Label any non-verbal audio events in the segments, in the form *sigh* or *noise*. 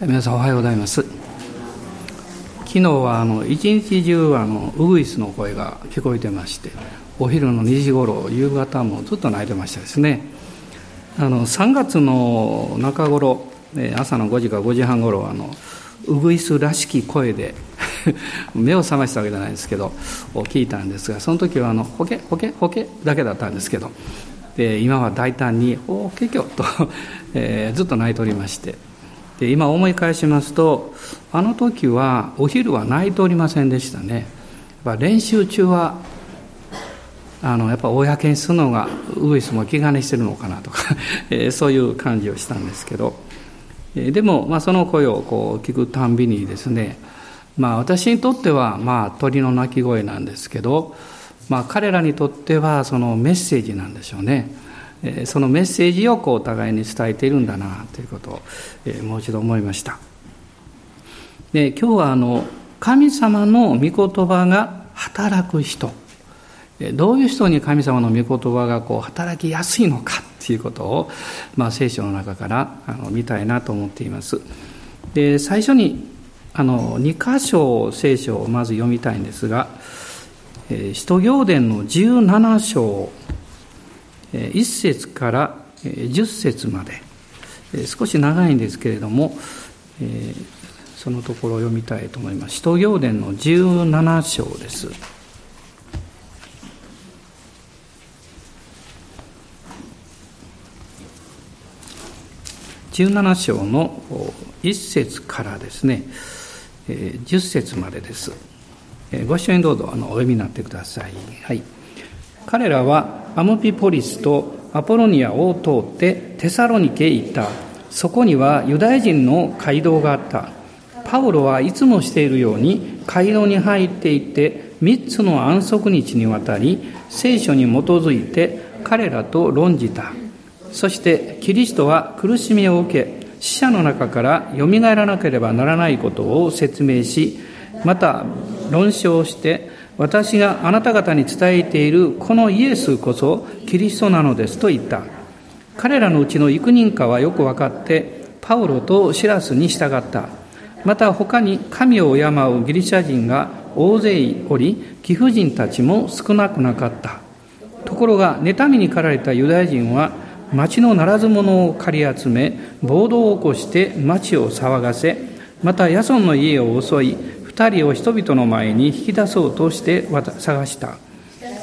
皆さんおはようございます。昨日はあの一日中あのウグイスの声が聞こえてましてお昼の2時頃夕方もずっと泣いてましたですね。あの3月の中頃朝の5時か5時半頃あのウグイスらしき声で *laughs* 目を覚ましたわけじゃないですけど聞いたんですがその時はあのホケホケホケだけだったんですけどで今は大胆に「おけきょ」と、*laughs* えー、ずっと泣いておりましてで今思い返しますとあの時はお昼は泣いておりませんでしたね。やっぱ練習中はあのやっぱ公にするのがウグイスも気兼ねしてるのかなとか *laughs* えそういう感じをしたんですけど。でも、まあ、その声をこう聞くたんびにですね、まあ、私にとっては、まあ、鳥の鳴き声なんですけど、まあ、彼らにとってはそのメッセージなんでしょうね。そのメッセージをこうお互いに伝えているんだなということを、えもう一度思いました。で今日はあの神様の御言葉が働く人。どういう人に神様の御言葉がこう働きやすいのかということを、まあ、聖書の中からあの見たいなと思っています。で最初にあの2箇所聖書をまず読みたいんですが使徒行伝の17章1節から10節まで。少し長いんですけれどもそのところを読みたいと思います。使徒行伝の17章です。17章の1節からですね。10節までです。ご一緒にどうぞお読みになってください。はい。彼らはアムピポリスとアポロニアを通ってテサロニケへ行った。そこにはユダヤ人の街道があった。パウロはいつもしているように街道に入っていって三つの安息日にわたり聖書に基づいて彼らと論じた。そしてキリストは苦しみを受け死者の中からよみがえらなければならないことを説明しまた論証して私があなた方に伝えているこのイエスこそキリストなのですと言った。彼らのうちの幾人かはよく分かって、パウロとシラスに従った。また他に神を敬うギリシャ人が大勢おり、貴婦人たちも少なくなかった。ところが、妬みに駆られたユダヤ人は、町のならず者を借り集め、暴動を起こして町を騒がせ、またヤソンの家を襲い、二人を人々の前に引き出そうとして探した。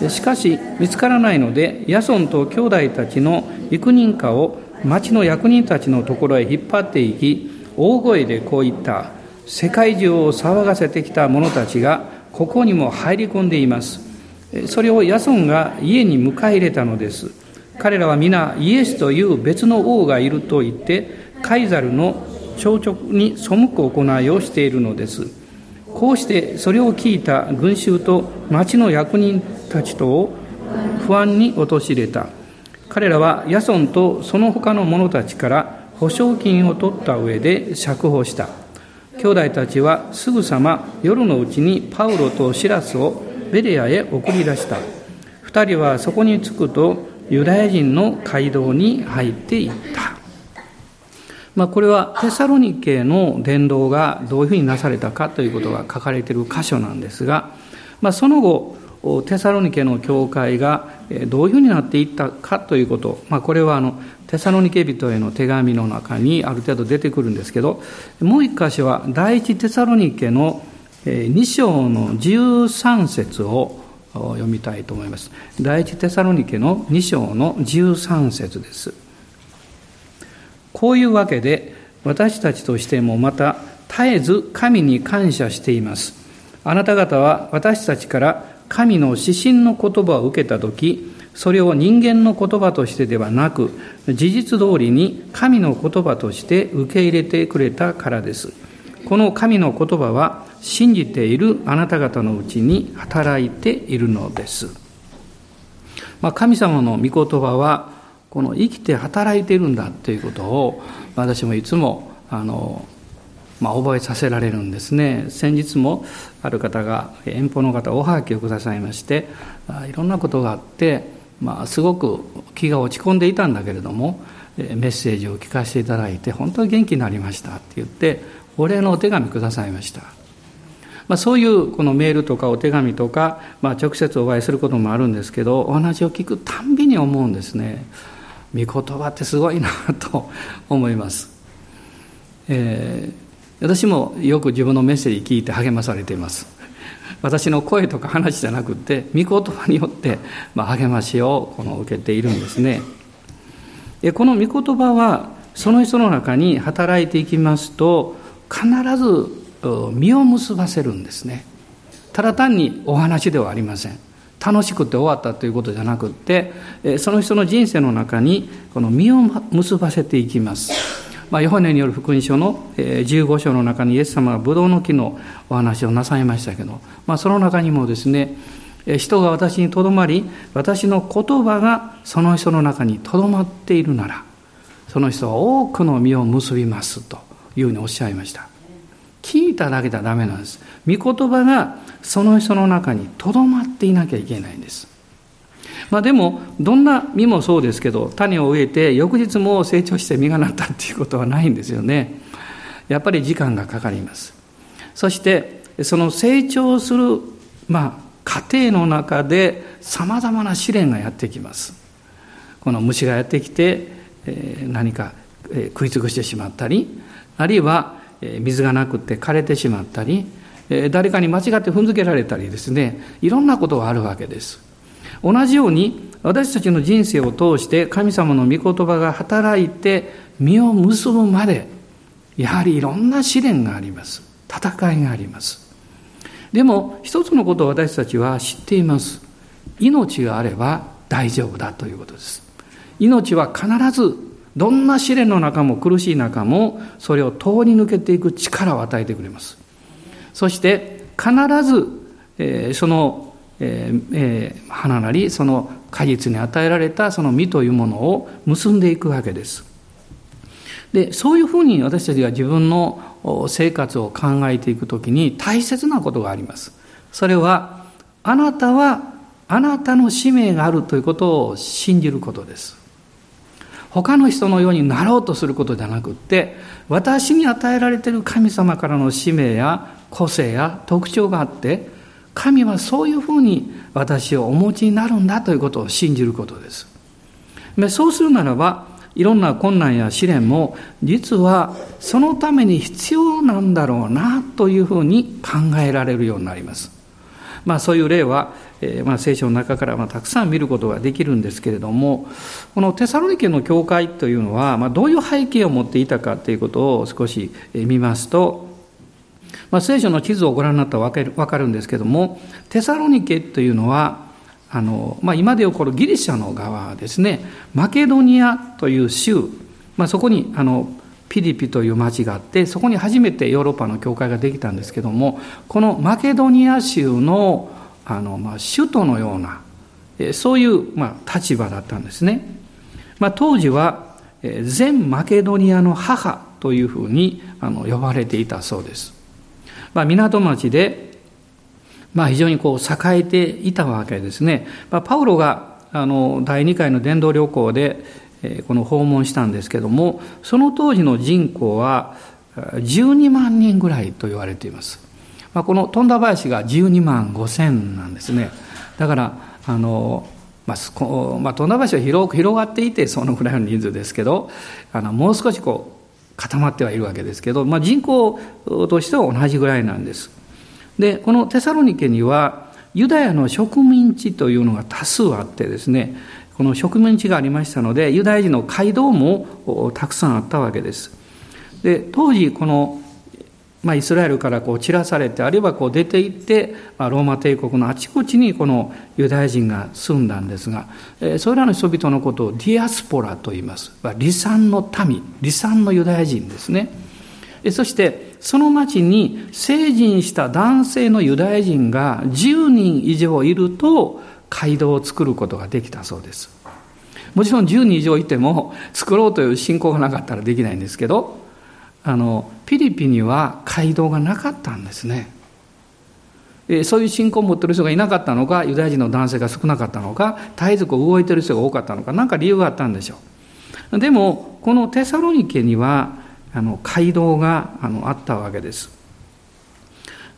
しかし見つからないので、ヤソンと兄弟たちの幾人かを町の役人たちのところへ引っ張っていき、大声でこう言った。世界中を騒がせてきた者たちがここにも入り込んでいます。それをヤソンが家に迎え入れたのです。彼らは皆イエスという別の王がいると言って、カイザルの朝直に背く行いをしているのです。こうしてそれを聞いた群衆と町の役人たちとを不安に陥れた。彼らはヤソンとその他の者たちから保証金を取った上で釈放した。兄弟たちはすぐさま夜のうちにパウロとシラスをベレアへ送り出した。二人はそこに着くとユダヤ人の街道に入っていった。まあ、これはテサロニケの伝道がどういうふうになされたかということが書かれている箇所なんですが、まあ、その後テサロニケの教会がどういうふうになっていったかということ、まあ、これはあのテサロニケ人への手紙の中にある程度出てくるんですけどもう一箇所は第一テサロニケの2章の13節を読みたいと思います。第一テサロニケの2章の13節です。こういうわけで私たちとしてもまた絶えず神に感謝しています。あなた方は私たちから神の指針の言葉を受けたとき、それを人間の言葉としてではなく、事実通りに神の言葉として受け入れてくれたからです。この神の言葉は信じているあなた方のうちに働いているのです。まあ、神様の御言葉はこの生きて働いているんだということを私もいつもあの、まあ、覚えさせられるんですね。先日もある方が遠方の方おはがきをくださいましていろんなことがあって、まあ、すごく気が落ち込んでいたんだけれどもメッセージを聞かせていただいて本当に元気になりましたって言ってお礼のお手紙くださいました、まあ、そういうこのメールとかお手紙とか、まあ、直接お会いすることもあるんですけどお話を聞くたんびに思うんですね。御言葉ってすごいなと思います、えー、私もよく自分のメッセージ聞いて励まされています。私の声とか話じゃなくて御言葉によって、まあ、励ましをこの受けているんですね。この御言葉はその人の中に働いていきますと必ず実を結ばせるんですね。ただ単にお話ではありません。楽しくて終わったということじゃなくってその人の人生の中にこの実を結ばせていきます。まあ、ヨハネによる福音書の15章の中にイエス様がブドウの木のお話をなさいましたけど、まあ、その中にもですね人が私にとどまり私の言葉がその人の中にとどまっているならその人は多くの実を結びますというふうにおっしゃいました。聞いただけではダメなんです。御言葉がその人の中にとどまっていなきゃいけないんです。まあでもどんな実もそうですけど種を植えて翌日も成長して実がなったっていうことはないんですよね。やっぱり時間がかかります。そしてその成長するまあ過程の中でさまざまな試練がやってきます。この虫がやってきて、え何か、食い尽くしてしまったりあるいは、水がなくて枯れてしまったり、誰かに間違って踏んづけられたりですねいろんなことがあるわけです。同じように私たちの人生を通して神様の御言葉が働いて実を結ぶまでやはりいろんな試練があります。戦いがあります。でも一つのことを私たちは知っています。命があれば大丈夫だということです。命は必ずどんな試練の中も苦しい中もそれを通り抜けていく力を与えてくれますそして必ず、えー、その、えーえー、花なりその果実に与えられたその実というものを結んでいくわけですでそういうふうに私たちが自分の生活を考えていくときに大切なことがあります。それは、あなたはあなたの使命があるということを信じることです。他の人のようになろうとすることじゃなくって、私に与えられている神様からの使命や個性や特徴があって、神はそういうふうに私をお持ちになるんだということを信じることです。そうするならば、いろんな困難や試練も実はそのために必要なんだろうなというふうに考えられるようになります。まあそういう例は、えー、まあ聖書の中からまあたくさん見ることができるんですけれども、このテサロニケの教会というのは、まあどういう背景を持っていたかということを少し見ますと、まあ聖書の地図をご覧になったらわかるわかるんですけれども、テサロニケというのは、あの、まあ、今で起こるギリシャの側ですね、マケドニアという州、まあ、そこにあのピリピという町があって、そこに初めてヨーロッパの教会ができたんですけども、このマケドニア州のあの、まあ、首都のような、そういう、まあ、立場だったんですね。まあ、当時は、全マケドニアの母というふうにあの呼ばれていたそうです。まあ、港町でまあ、非常にこう栄えていたわけですね。まあ、パウロがあの第2回の伝道旅行で、この訪問したんですけどもその当時の人口は12万人ぐらいと言われています。この富田林が12万5千なんですね。だからあのまあ、まあ、富田林は広広がっていてそのぐらいの人数ですけどあのもう少しこう固まってはいるわけですけど、まあ、人口としては同じぐらいなんです。で、このテサロニケには、ユダヤの植民地というのが多数あってですね、この植民地がありましたので、ユダヤ人の街道もたくさんあったわけです。で、当時、この、まあ、イスラエルからこう散らされて、あるいはこう出て行って、まあ、ローマ帝国のあちこちにこのユダヤ人が住んだんですが、えそれらの人々のことをディアスポラと言います。離散の民、離散のユダヤ人ですね。そして、その町に成人した男性のユダヤ人が10人以上いると街道を作ることができたそうです。もちろん10人以上いても作ろうという信仰がなかったらできないんですけど、あの、ピリピには街道がなかったんですね。そういう信仰を持ってる人がいなかったのか、ユダヤ人の男性が少なかったのか、絶えず動いてる人が多かったのか、何か理由があったんでしょう。でも、このテサロニケには、あの、街道があのあったわけです。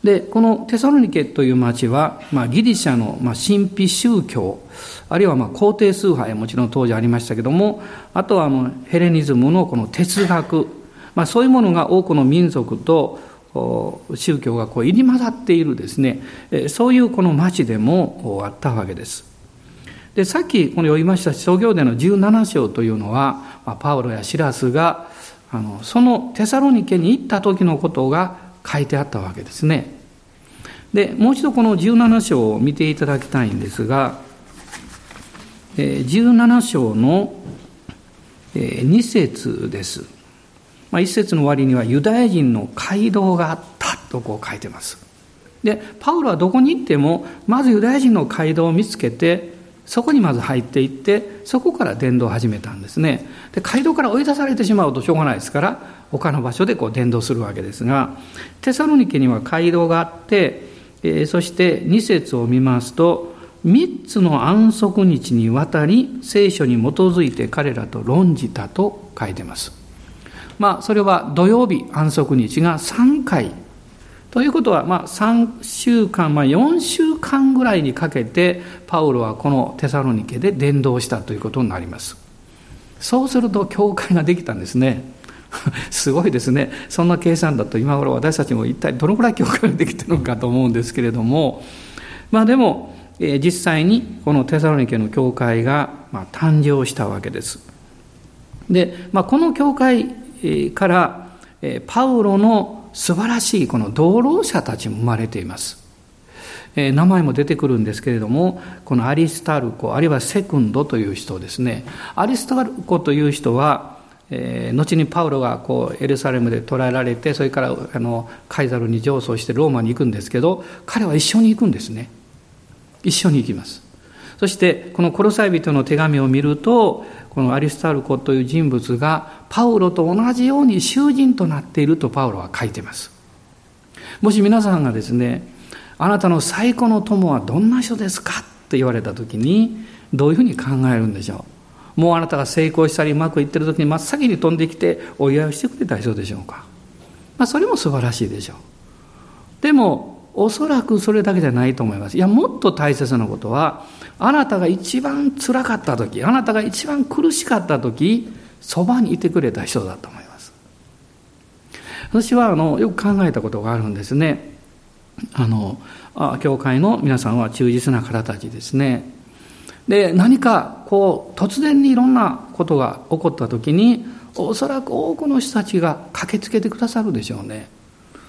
で、このテサロニケという町は、まあ、ギリシャの、まあ、神秘宗教、あるいは、まあ、皇帝崇拝もちろん当時ありましたけども、あとは、あの、ヘレニズムのこの哲学、まあ、そういうものが多くの民族と宗教がこう入り混ざっているですね、そういうこの町でもあったわけです。で、さっきこの読みました創業での17章というのは、まあ、パウロやシラスが、あの、そのテサロニケに行った時のことが書いてあったわけですね。で、もう一度この17章を見ていただきたいんですが、17章の2節です。まあ、1節の終わりにはユダヤ人の街道があったとこう書いてます。で、パウロはどこに行っても、まずユダヤ人の街道を見つけて、そこにまず入っていって、そこから伝道を始めたんですね。で、街道から追い出されてしまうとしょうがないですから、他の場所でこう伝道するわけですが、テサロニケには街道があって、え、そして2節を見ますと、3つの安息日にわたり聖書に基づいて彼らと論じたと書いてます。まあ、それは土曜日安息日が3回ということは、まあ、3週間、まあ、4週間ぐらいにかけて、パウロはこのテサロニケで伝道したということになります。そうすると、教会ができたんですね。*laughs* すごいですね。そんな計算だと、今頃私たちも一体どのくらい教会ができてるのかと思うんですけれども、まあでも、えー、実際にこのテサロニケの教会が、まあ、誕生したわけです。で、まあ、この教会から、えー、パウロの素晴らしいこの同労者たちも生まれています。えー、名前も出てくるんですけれども、このアリスタルコ、あるいはセクンドという人ですね。アリスタルコという人は、えー、後にパウロがこうエルサレムで捕らえられて、それからあのカイザルに上訴してローマに行くんですけど、彼は一緒に行くんですね。一緒に行きます。そしてこのコロサイ人の手紙を見るとこのアリスタルコという人物がパウロと同じように囚人となっているとパウロは書いてます。もし皆さんがですね、あなたの最古の友はどんな人ですか？って言われた時に、どういうふうに考えるんでしょう？もうあなたが成功したりうまくいってる時に真っ先に飛んできてお祝いをしてくれた人でしょうか。まあそれも素晴らしいでしょう。でも、おそらくそれだけじゃないと思います。いや、もっと大切なことは、あなたが一番辛かった時、あなたが一番苦しかった時、そばにいてくれた人だと思います。私はあのよく考えたことがあるんですね。あの、あ教会の皆さんは忠実な方たちですね。で、何かこう突然にいろんなことが起こった時に、おそらく多くの人たちが駆けつけてくださるでしょうね。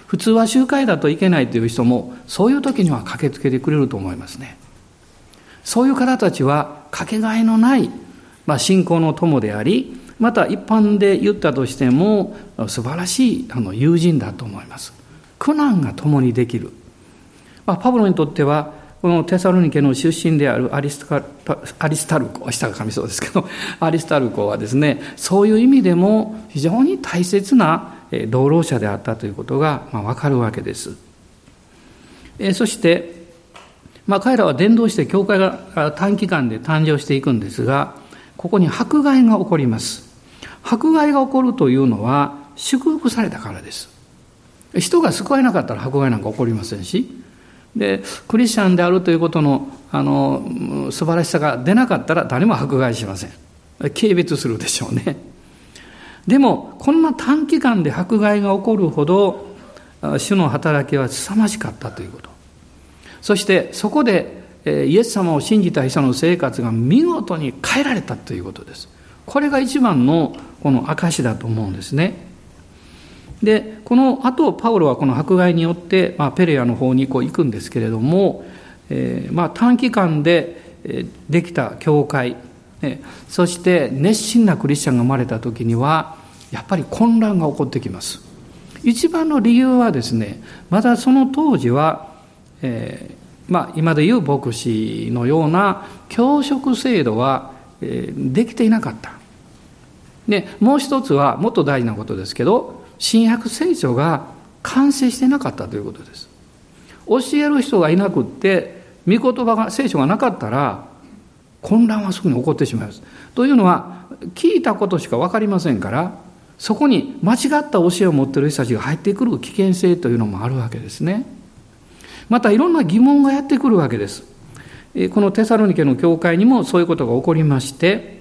普通は集会だといけないという人も、そういう時には駆けつけてくれると思いますね。そういう方たちはかけがえのない、まあ、信仰の友であり、また一般で言ったとしても素晴らしいあの友人だと思います。苦難が共にできる。まあ、パブロにとってはこのテサロニケの出身であるアリスアリスタルコ、下が噛みそうですけど、*laughs* アリスタルコはですね、そういう意味でも非常に大切な同労者であったということが、ま、わかるわけです。えそして、まあ、彼らは伝道して教会が短期間で誕生していくんですが、ここに迫害が起こります。迫害が起こるというのは祝福されたからです。人が救われなかったら迫害なんか起こりませんし、で、クリスチャンであるということの、あの、素晴らしさが出なかったら誰も迫害しません。軽蔑するでしょうね。でも、こんな短期間で迫害が起こるほど、主の働きは凄まじかったということ。そしてそこでイエス様を信じた人の生活が見事に変えられたということです。これが一番のこの証だと思うんですね。で、この後、パウロはこの迫害によって、まあ、ペレアの方にこう行くんですけれども、えー、まあ短期間でできた教会、そして熱心なクリスチャンが生まれた時には、やっぱり混乱が起こってきます。一番の理由はですね、まだその当時は、えー、まあ、今でいう牧師のような教職制度は、えー、できていなかった。で、もう一つは、もっと大事なことですけど、新約聖書が完成してなかったということです。教える人がいなくって、御言葉が、聖書がなかったら、混乱はすぐに起こってしまいます。というのは、聞いたことしか分かりませんから、そこに間違った教えを持ってる人たちが入ってくる危険性というのもあるわけですね。またいろんな疑問がやってくるわけです。このテサロニケの教会にもそういうことが起こりまして、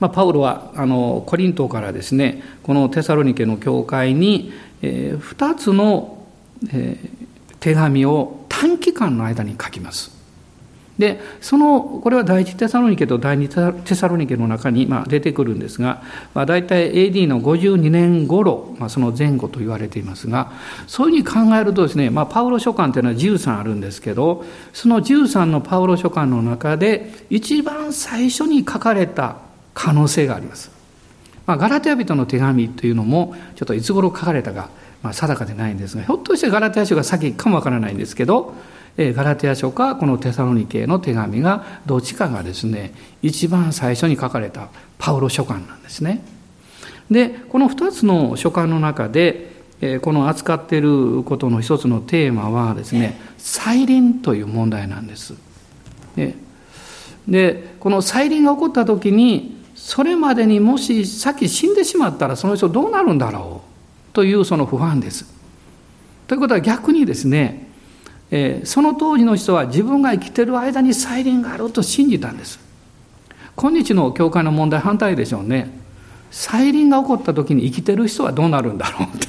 まあ、パウロはあのコリントからですねこのテサロニケの教会に、えー、2つの、えー、手紙を短期間の間に書きます。でそのこれは第一テサロニケと第二テサロニケの中に、まあ、出てくるんですが、まあ、大体 AD の52年頃、まあ、その前後と言われていますがそういうふうに考えるとですね、まあ、パウロ書簡というのは13あるんですけどその13のパウロ書簡の中で一番最初に書かれた可能性があります。まあ、ガラテヤ人の手紙というのもちょっといつ頃書かれたか、まあ、定かでないんですがひょっとしてガラテヤ書が先かもわからないんですけどえガラテヤ書かこのテサロニケの手紙がどっちかがですね一番最初に書かれたパウロ書簡なんですね。でこの2つの書簡の中でえこの扱っていることの一つのテーマはですね再臨という問題なんです。でこの再臨が起こった時にそれまでにもしさっき死んでしまったらその人どうなるんだろう？というその不安です。ということは逆にですねえー、その当時の人は自分が生きてる間に再臨があると信じたんです。今日の教会の問題反対でしょうね。再臨が起こった時に生きてる人はどうなるんだろうって。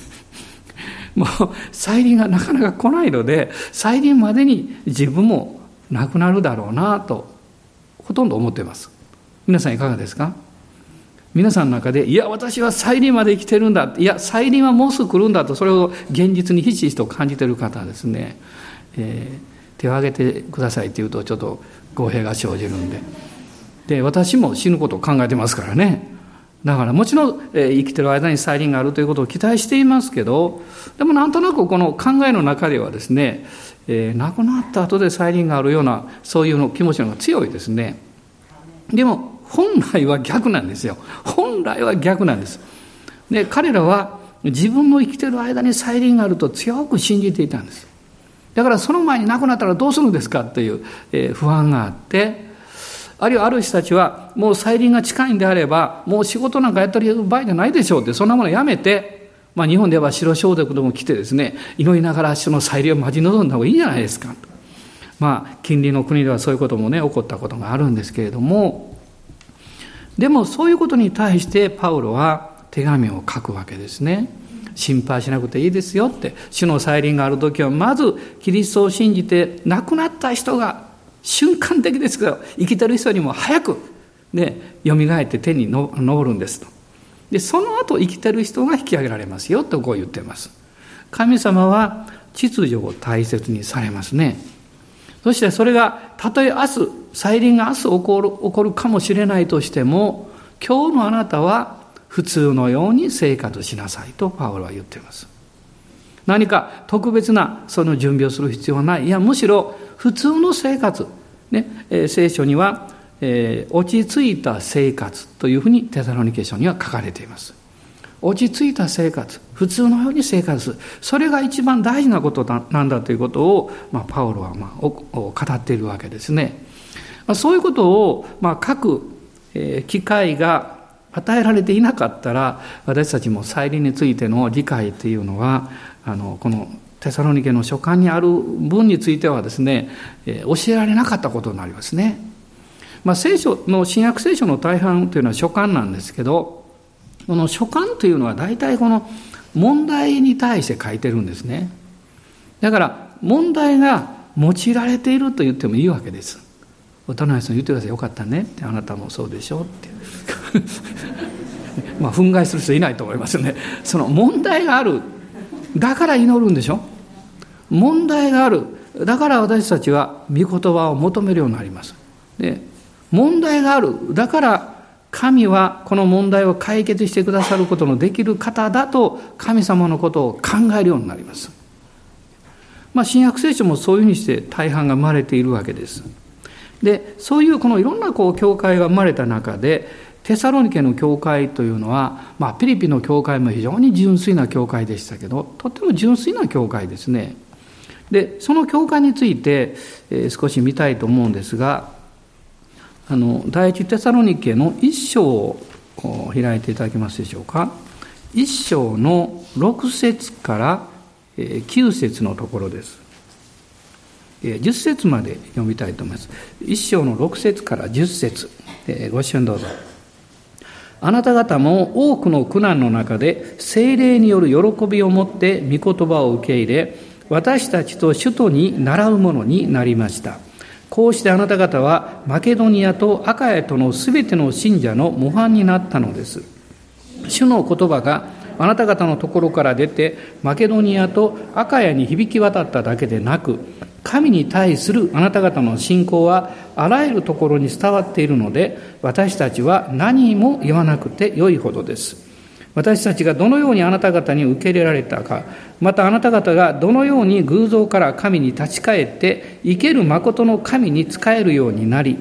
*laughs* もう再臨がなかなか来ないので再臨までに自分もなくなるだろうなとほとんど思っています。皆さんいかがですか？皆さんの中で、いや、私は再臨まで生きてるんだ。いや、再臨はもうすぐ来るんだと、それを現実にひしひしと感じている方はですね、えー、手を挙げてくださいって言うとちょっと語弊が生じるんで。で私も死ぬことを考えてますからね。だからもちろん、えー、生きてる間に再臨があるということを期待していますけどでもなんとなくこの考えの中ではですね、えー、亡くなった後で再臨があるようなそういうの気持ちの方が強いですね。でも本来は逆なんですよ。本来は逆なんです。で彼らは自分の生きてる間に再臨があると強く信じていたんです。だからその前に亡くなったらどうするんですかという、不安があって、あるいはある人たちは、もう再臨が近いんであれば、もう仕事なんかやってる場合じゃないでしょうって、そんなものやめて、まあ日本では白装束でも来てですね、祈りながらその再臨を待ち望んだ方がいいんじゃないですか。まあ近隣の国ではそういうこともね、起こったことがあるんですけれども、でもそういうことに対してパウロは手紙を書くわけですね。心配しなくていいですよって。主の再臨がある時はまずキリストを信じて亡くなった人が瞬間的ですけど生きてる人にも早くね蘇って手に昇るんですと。でその後生きてる人が引き上げられますよとこう言ってます。神様は秩序を大切にされますね。そしてそれがたとえ明日再臨が明日起こる起こるかもしれないとしても今日のあなたは普通のように生活しなさいとパウロは言っています。何か特別なその準備をする必要はない。いや、むしろ普通の生活。ね、えー、聖書には、えー、落ち着いた生活というふうにテサロニケ書には書かれています。落ち着いた生活、普通のように生活する。それが一番大事なことなんだということを、まあ、パウロは、まあ、語っているわけですね。まあ、そういうことを、まあ、書く、機会が与えられていなかったら私たちも再臨についての理解っていうのはあのこのテサロニケの書簡にある文についてはですね、教えられなかったことになりますね。まあ、聖書の新約聖書の大半というのは書簡なんですけどこの書簡というのは大体この問題に対して書いてるんですね。だから問題が用いられていると言ってもいいわけです。渡辺さん言ってください。よかったね。ってあなたもそうでしょって。*laughs* まあ憤慨する人いないと思いますよね。その問題があるだから祈るんでしょ。問題がある。だから私たちは御言葉を求めるようになります。で問題がある。だから神はこの問題を解決してくださることのできる方だと神様のことを考えるようになります。まあ新約聖書もそういうふうにして大半が生まれているわけです。でそういうこのいろんなこう教会が生まれた中でテサロニケの教会というのは、まあ、ピリピの教会も非常に純粋な教会でしたけどとっても純粋な教会ですね。でその教会について、えー、少し見たいと思うんですがあの第一テサロニケの一章を開いていただけますでしょうか？一章の6節から9節のところです。10節まで読みたいと思います。一章の6節から10節。ご一緒にどうぞ。あなた方も多くの苦難の中で精霊による喜びを持って御言葉を受け入れ私たちと首都に習うものになりました。こうしてあなた方はマケドニアとアカヤとのすべての信者の模範になったのです。主の言葉があなた方のところから出てマケドニアとアカヤに響き渡っただけでなく神に対するあなた方の信仰はあらゆるところに伝わっているので私たちは何も言わなくてよいほどです。私たちがどのようにあなた方に受け入れられたかまたあなた方がどのように偶像から神に立ち返って生ける誠の神に仕えるようになり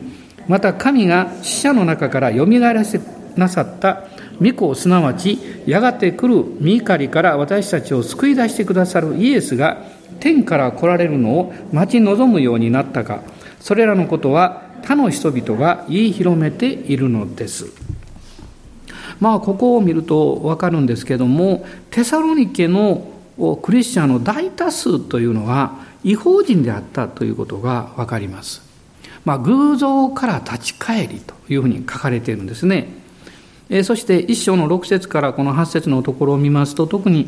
また神が死者の中からよみがえらせなさった御子すなわちやがて来る御怒りから私たちを救い出してくださるイエスが天から来られるのを待ち望むようになったか。それらのことは他の人々が言い広めているのです。まあここを見ると分かるんですけどもテサロニケのクリスチャンの大多数というのは違法人であったということが分かります。まあ、偶像から立ち返りというふうに書かれているんですね。そして一章の6節からこの8節のところを見ますと特に、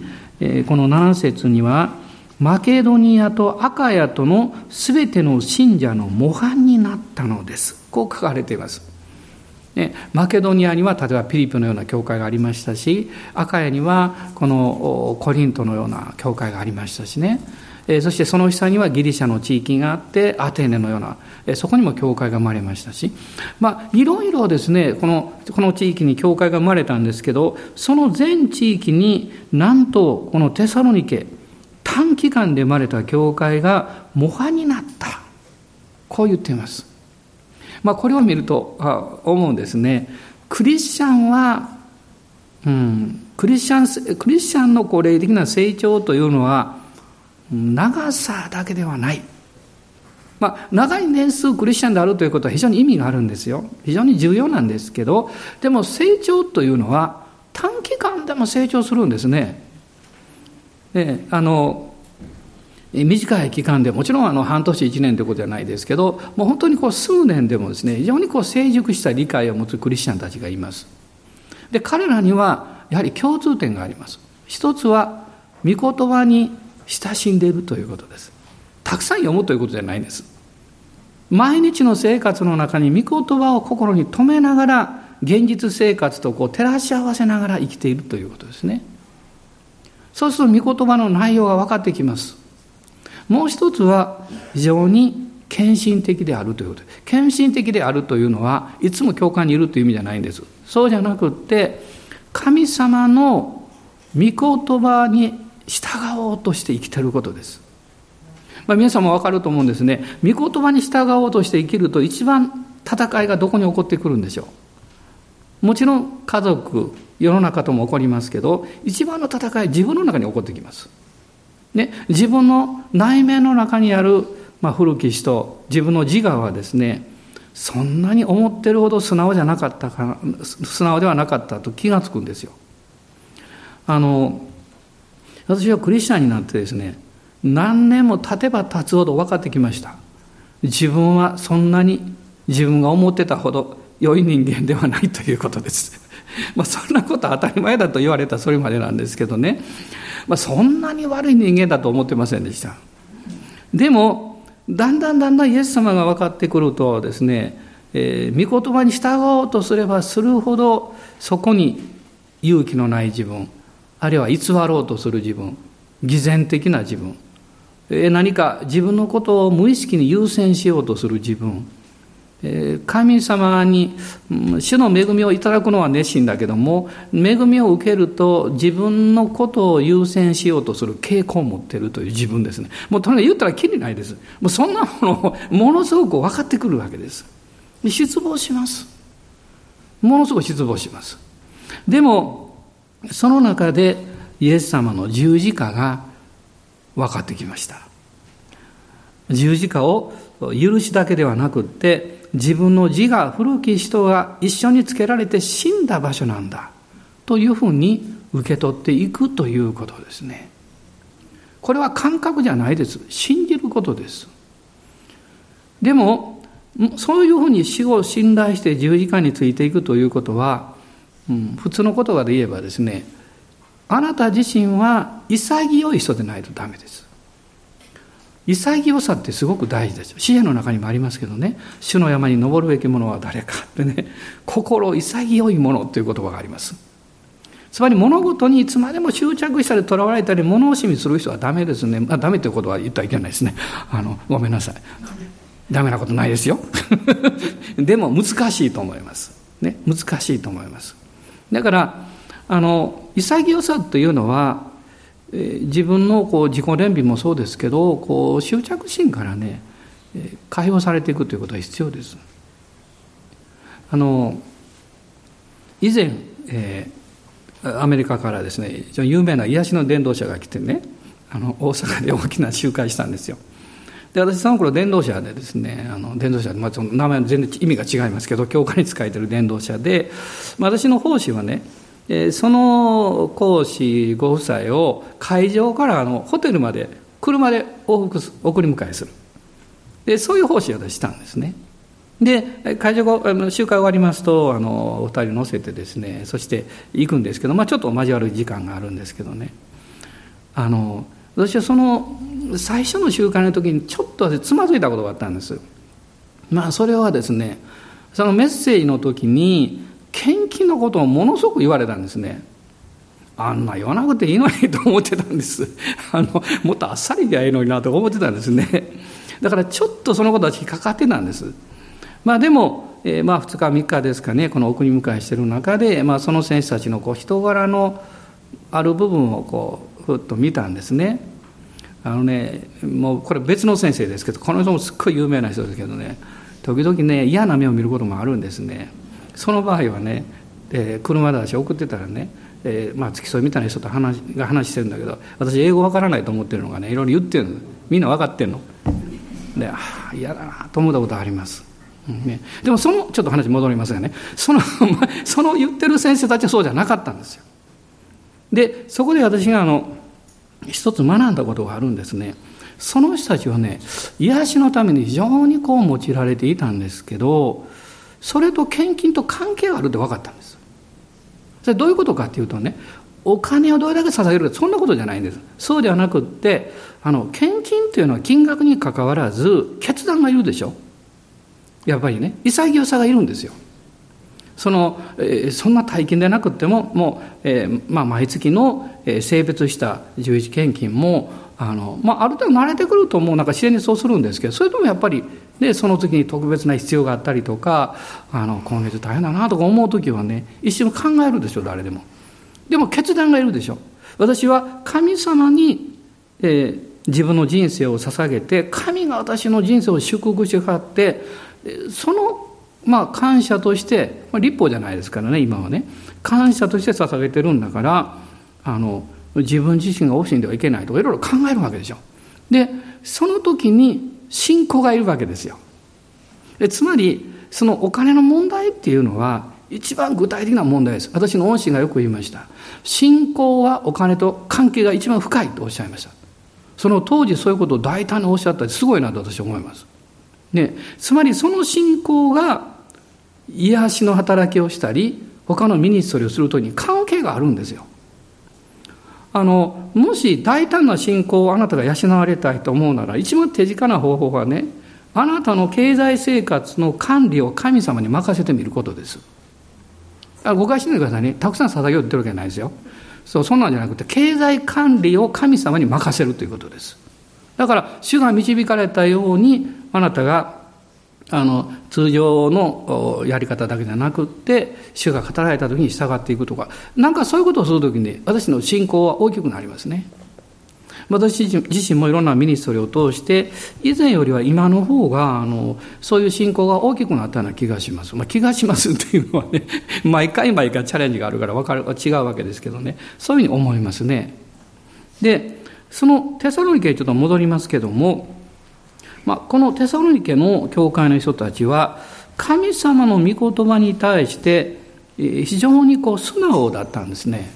この7節にはマケドニアとアカヤとのすべての信者の模範になったのです。こう書かれています。ね、マケドニアには例えばピリピのような教会がありましたしアカヤにはこのコリントのような教会がありましたしね。そしてその下にはギリシャの地域があってアテネのようなそこにも教会が生まれましたし。まあいろいろですねこのこの地域に教会が生まれたんですけどその全地域になんとこのテサロニケ短期間で生まれた教会が模範になった。こう言っています。まあ、これを見ると思うんですね。クリスチャンは、うん、クリスチャン、クリスチャンのこう霊的な成長というのは、長さだけではない。まあ、長い年数クリスチャンであるということは非常に意味があるんですよ。非常に重要なんですけど、でも成長というのは短期間でも成長するんですね。であの短い期間でもちろんあの半年1年ということじゃないですけどもう本当にこう数年でもですね非常にこう成熟した理解を持つクリスチャンたちがいます。で彼らにはやはり共通点があります。一つは御言葉に親しんでいるということです。たくさん読むということじゃないんです。毎日の生活の中に御言葉を心に留めながら現実生活とこう照らし合わせながら生きているということですね。そうすると御言葉の内容が分かってきます。もう一つは非常に献身的であるということ。献身的であるというのはいつも教会にいるという意味じゃないんです。そうじゃなくって神様の御言葉に従おうとして生きてることです、まあ、皆さんも分かると思うんですね。御言葉に従おうとして生きると一番戦いがどこに起こってくるんでしょう。もちろん家族世の中とも起こりますけど一番の戦い自分の中に起こってきます。ね、自分の内面の中にある、まあ、古き人自分の自我はですねそんなに思ってるほど素直じゃなかったか素直ではなかったと気がつくんですよ。あの私はクリスチャンになってですね何年も経てば経つほど分かってきました自分はそんなに自分が思ってたほど良い人間ではないということです *laughs* まあそんなこと当たり前だと言われたそれまでなんですけどねまあ、そんなに悪い人間だと思ってませんでした。でも、だんだんだんだんイエス様が分かってくるとですね、えー、御言葉に従おうとすればするほど、そこに勇気のない自分、あるいは偽ろうとする自分、偽善的な自分、え、何か自分のことを無意識に優先しようとする自分、神様に主の恵みをいただくのは熱心だけども恵みを受けると自分のことを優先しようとする傾向を持っているという自分ですね。もうとにかく言ったらきりないです。もうそんなものをものすごく分かってくるわけです。失望します。ものすごく失望します。でもその中でイエス様の十字架が分かってきました。十字架を許しだけではなくって自分の自我古き人が一緒につけられて死んだ場所なんだというふうに受け取っていくということですね。これは感覚じゃないです。信じることです。でもそういうふうに死を信頼して十字架についていくということは、うん、普通の言葉で言えばですねあなた自身は潔い人でないとダメです。潔さってすごく大事ですよ。詩篇の中にもありますけどね。主の山に登るべきものは誰かってね。心潔いものという言葉があります。つまり物事にいつまでも執着したりとらわれたり物惜しみする人はダメですね、まあ、ダメということは言ってはいけないですね。あのごめんなさい。ダメなことないですよ。*laughs* でも難しいと思います。ね。難しいと思います。だからあの潔さというのは自分のこう自己憐憫もそうですけどこう執着心からね解放されていくということが必要です。あの以前、えー、アメリカからですね有名な癒しの伝道者が来てねあの大阪で大きな集会したんですよ。で私その頃伝道者でですねあの伝道者、まあ、その名前全然意味が違いますけど教会に仕えてる伝道者で、まあ、私の奉仕はねその講師ご夫妻を会場からあのホテルまで車で往復送り迎えする。でそういう方針をしたんですね。で会場後集会終わりますとあのお二人乗せてですねそして行くんですけど、まあ、ちょっと交わる時間があるんですけどね。あの私はその最初の集会の時にちょっとつまずいたことがあったんです。まあそれはですねそのメッセージの時に献金のことをものすごく言われたんですね。あんな言わなくていいのにと思ってたんです。*laughs* あの、もっとあっさりでいいのになと思ってたんですね。だからちょっとそのことは引っかかってたんです。まあでも、えー、まあ2日3日ですかね、この送り迎えしてる中で、まあその選手たちのこう人柄のある部分をこう、ふっと見たんですね。あのね、もうこれ別の先生ですけど、この人もすっごい有名な人ですけどね、時々ね、嫌な目を見ることもあるんですね。その場合はね、えー、車だし送ってたらね、えー、まあ付き添いみたいな人と話が話してるんだけど私英語わからないと思ってるのがねいろいろ言ってるの。みんな分かってんの。でああ嫌だなと思ったことあります、うんね、でもそのちょっと話戻りますがね。その *laughs* その言ってる先生たちはそうじゃなかったんですよ。でそこで私があの一つ学んだことがあるんですね。その人たちはね癒しのために非常にこう用いられていたんですけどそれと献金と関係があるって分かったんです。それどういうことかっていうとねお金をどれだけ捧げるかそんなことじゃないんです。そうではなくってあの献金っていうのは金額にかかわらず決断がいるでしょ。やっぱりね潔さがいるんですよ。その、えー、そんな大金でなくってももう、えーまあ、毎月の、えー、性別した十一献金もあの、まあ、ある程度慣れてくるともう。なんか自然にそうするんですけどそれともやっぱりでその時に特別な必要があったりとかあの今月大変だなとか思う時はね一瞬考えるでしょ誰でも。でも決断がいるでしょ。私は神様に、えー、自分の人生を捧げて神が私の人生を祝福してかってそのまあ感謝として、まあ、立法じゃないですからね今はね。感謝として捧げてるんだからあの自分自身が惜しんではいけないとかいろいろ考えるわけでしょ。でその時に信仰がいるわけですよ。つまり、そのお金の問題っていうのは、一番具体的な問題です。私の恩師がよく言いました。信仰はお金と関係が一番深いとおっしゃいました。その当時そういうことを大胆におっしゃったすごいなと私は思います。ね、つまりその信仰が癒しの働きをしたり、他のミニストリーをするときに関係があるんですよ。あのもし大胆な信仰をあなたが養われたいと思うなら一番手近な方法はねあなたの経済生活の管理を神様に任せてみることです。あ誤解しないでくださいね。たくさん捧げようって言ってるわけじゃないですよ。そうそんなんじゃなくて経済管理を神様に任せるということです。だから主が導かれたようにあなたがあの通常のやり方だけじゃなくって主が語られた時に従っていくとか。なんかそういうことをする時に私の信仰は大きくなりますね。私自身もいろんなミニストリーを通して以前よりは今の方があのそういう信仰が大きくなったような気がします、まあ、気がしますっていうのはね *laughs* 毎回毎回チャレンジがあるから分かる違うわけですけどね。そういうふうに思いますね。でそのテサロニケにちょっと戻りますけどもまあ、このテサロニケの教会の人たちは、神様の御言葉に対して、非常にこう素直だったんですね。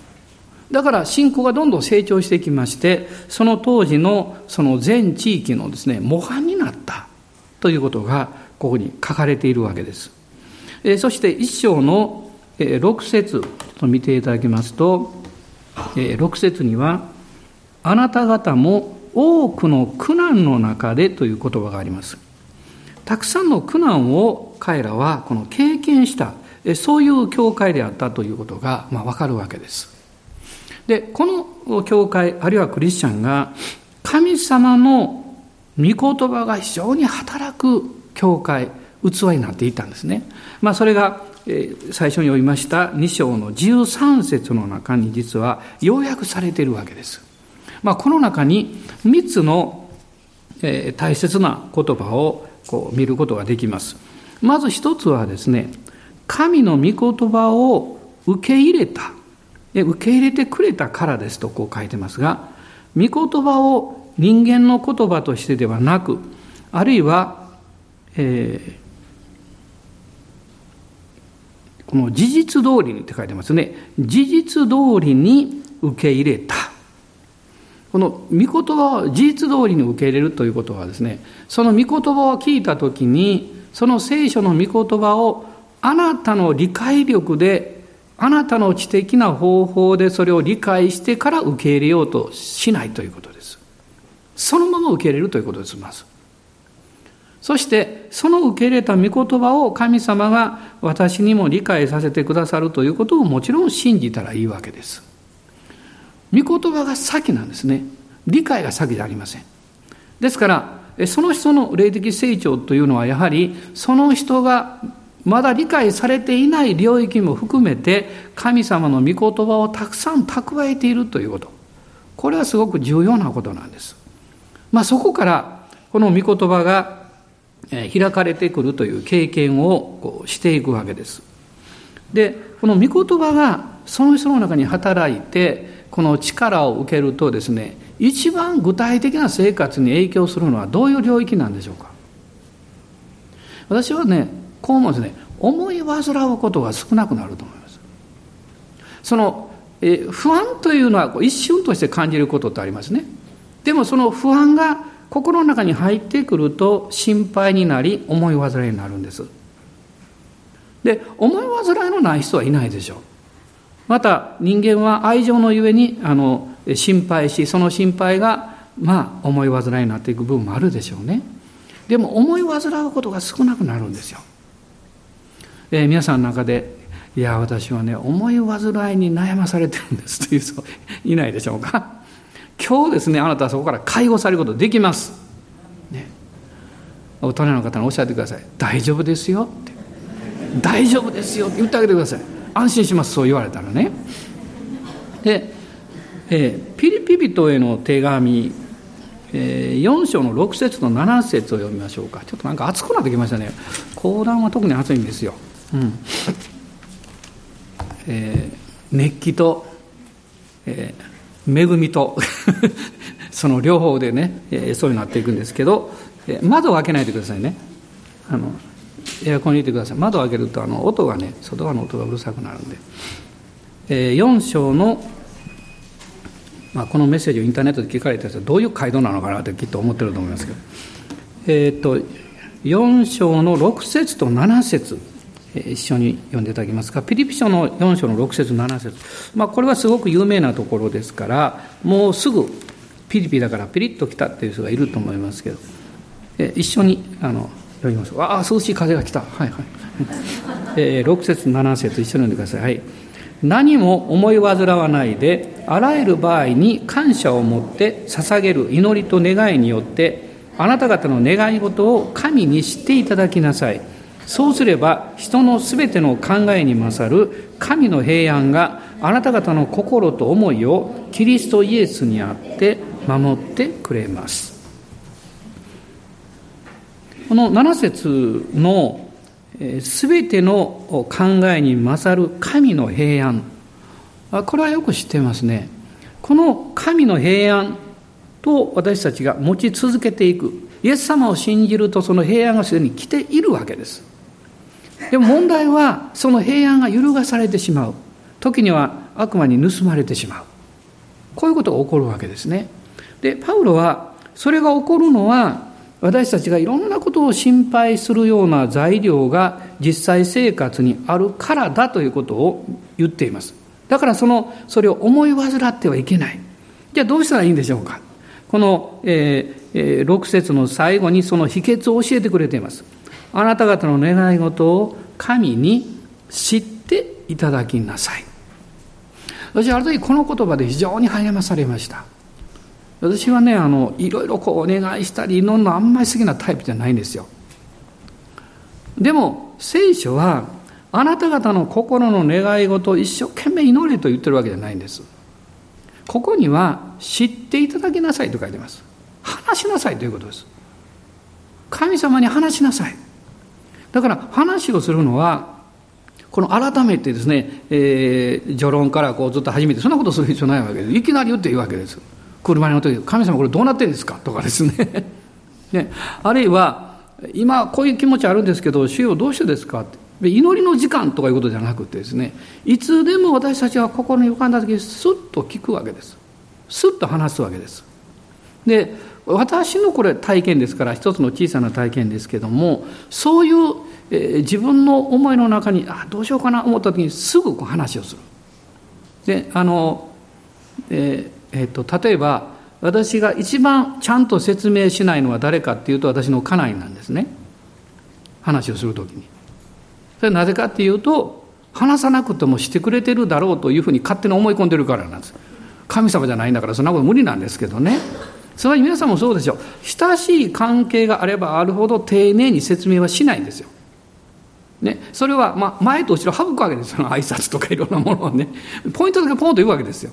だから信仰がどんどん成長してきまして、その当時のその全地域のですね、模範になったということが、ここに書かれているわけです。そして一章の6節と見ていただきますと、6節には、あなた方も多くの苦難の中でという言葉があります。たくさんの苦難を彼らはこの経験した、そういう教会であったということが、まあ、わかるわけです。で、この教会、あるいはクリスチャンが、神様の御言葉が非常に働く教会、器になっていたんですね。まあ、それが、最初に読みました2章の13節の中に実は要約されているわけです。まあ、この中に3つの、え大切な言葉をこう見ることができます。まず一つはですね、神の御言葉を受け入れた、受け入れてくれたからですとこう書いてますが、御言葉を人間の言葉としてではなく、あるいは、えー、この事実通りにって書いてますね。事実通りに受け入れた。この御言葉を事実通りに受け入れるということはですね、その御言葉を聞いたときに、その聖書の御言葉をあなたの理解力で、あなたの知的な方法でそれを理解してから受け入れようとしないということです。そのまま受け入れるということです、まず。そして、その受け入れた御言葉を神様が私にも理解させてくださるということをもちろん信じたらいいわけです。御言葉が先なんですね。理解が先でありません。ですから、その人の霊的成長というのはやはり、その人がまだ理解されていない領域も含めて、神様の御言葉をたくさん蓄えているということ。これはすごく重要なことなんです。まあそこから、この御言葉が開かれてくるという経験をしていくわけです。で、この御言葉がその人の中に働いて、この力を受けるとですね一番具体的な生活に影響するのはどういう領域なんでしょうか？私はねこう思うんですね。思い煩うことが少なくなると思います。そのえ不安というのは一瞬として感じることってありますね。でもその不安が心の中に入ってくると心配になり思い煩いになるんです。で思い煩いのない人はいないでしょう。また人間は愛情のゆえにあの心配しその心配がまあ思い煩いになっていく部分もあるでしょうね。でも思い煩うことが少なくなるんですよ、えー、皆さんの中でいや私はね思い煩いに悩まされてるんですという人いないでしょうか。今日ですねあなたはそこから解放されることできます、ね、大人の方におっしゃってください。大丈夫ですよって。大丈夫ですよって言ってあげてください。安心しますそう言われたらね。で、えー、ピリピ人への手紙、えー、4章の6節と7節を読みましょうか。ちょっとなんか熱くなってきましたね。講談は特に熱いんですよ、うん。えー、熱気と、えー、恵みと *laughs* その両方でね、えー、そうになっていくんですけど、えー、窓を開けないでくださいね。あのエアコンに入れてください。窓を開けるとあの音がね外側の音がうるさくなるんで、えー、4章の、まあ、このメッセージをインターネットで聞かれたやつはどういう街道なのかなってきっと思ってると思いますけど。えっ、と4章の6節と7節一緒に読んでいただきますか。ピリピ書の4章の6節7節。まあこれはすごく有名なところですからもうすぐピリピだからピリッと来たっていう人がいると思いますけど。一緒にあの読みましょう。ああ涼しい風が来た。はいはい、えー、6節7節一緒に読んでください、はい、何も思い煩わないであらゆる場合に感謝を持って捧げる祈りと願いによってあなた方の願い事を神に知っていただきなさい。そうすれば人のすべての考えに勝る神の平安があなた方の心と思いをキリストイエスにあって守ってくれます。この7節のすべての考えに勝る神の平安。これはよく知ってますね。この神の平安と私たちが持ち続けていく。イエス様を信じるとその平安がすでに来ているわけです。でも問題はその平安が揺るがされてしまう。時には悪魔に盗まれてしまう。こういうことが起こるわけですね。で、パウロはそれが起こるのは私たちがいろんなことを心配するような材料が実際生活にあるからだということを言っています。だからその、それを思い煩ってはいけない。じゃあどうしたらいいんでしょうか？この、えー、6節の最後にその秘訣を教えてくれています。あなた方の願い事を神に知っていただきなさい。私はある時この言葉で非常に励まされました。私はね、あの、いろいろこうお願いしたり祈るのあんまり好きなタイプじゃないんですよ。でも、聖書は、あなた方の心の願い事を一生懸命祈れと言ってるわけじゃないんです。ここには、知っていただきなさいと書いてます。話しなさいということです。神様に話しなさい。だから話をするのは、この改めてですね、えー、序論からこうずっと始めて、そんなことする必要ないわけです。いきなり言っていいわけです。車に乗って神様これどうなってんですか？とかですね *laughs* ね。あるいは、今こういう気持ちあるんですけど、主よどうしてですか？祈りの時間とかいうことじゃなくてですね、いつでも私たちは心に浮かんだ時にスッと聞くわけです。スッと話すわけです。で、私のこれ体験ですから一つの小さな体験ですけどもそういう、えー、自分の思いの中にあどうしようかな思った時にすぐこう話をする。であの、えーえーと、例えば私が一番ちゃんと説明しないのは誰かっていうと私の家内なんですね話をする時に。それはなぜかっていうと話さなくてもしてくれてるだろうというふうに勝手に思い込んでるからなんです。神様じゃないんだからそんなこと無理なんですけどね。つまり皆さんもそうでしょう。親しい関係があればあるほど丁寧に説明はしないんですよ。ね、それは、まあ、前と後ろ省くわけですよ。挨拶とかいろんなものをね。ポイントだけポンと言うわけですよ。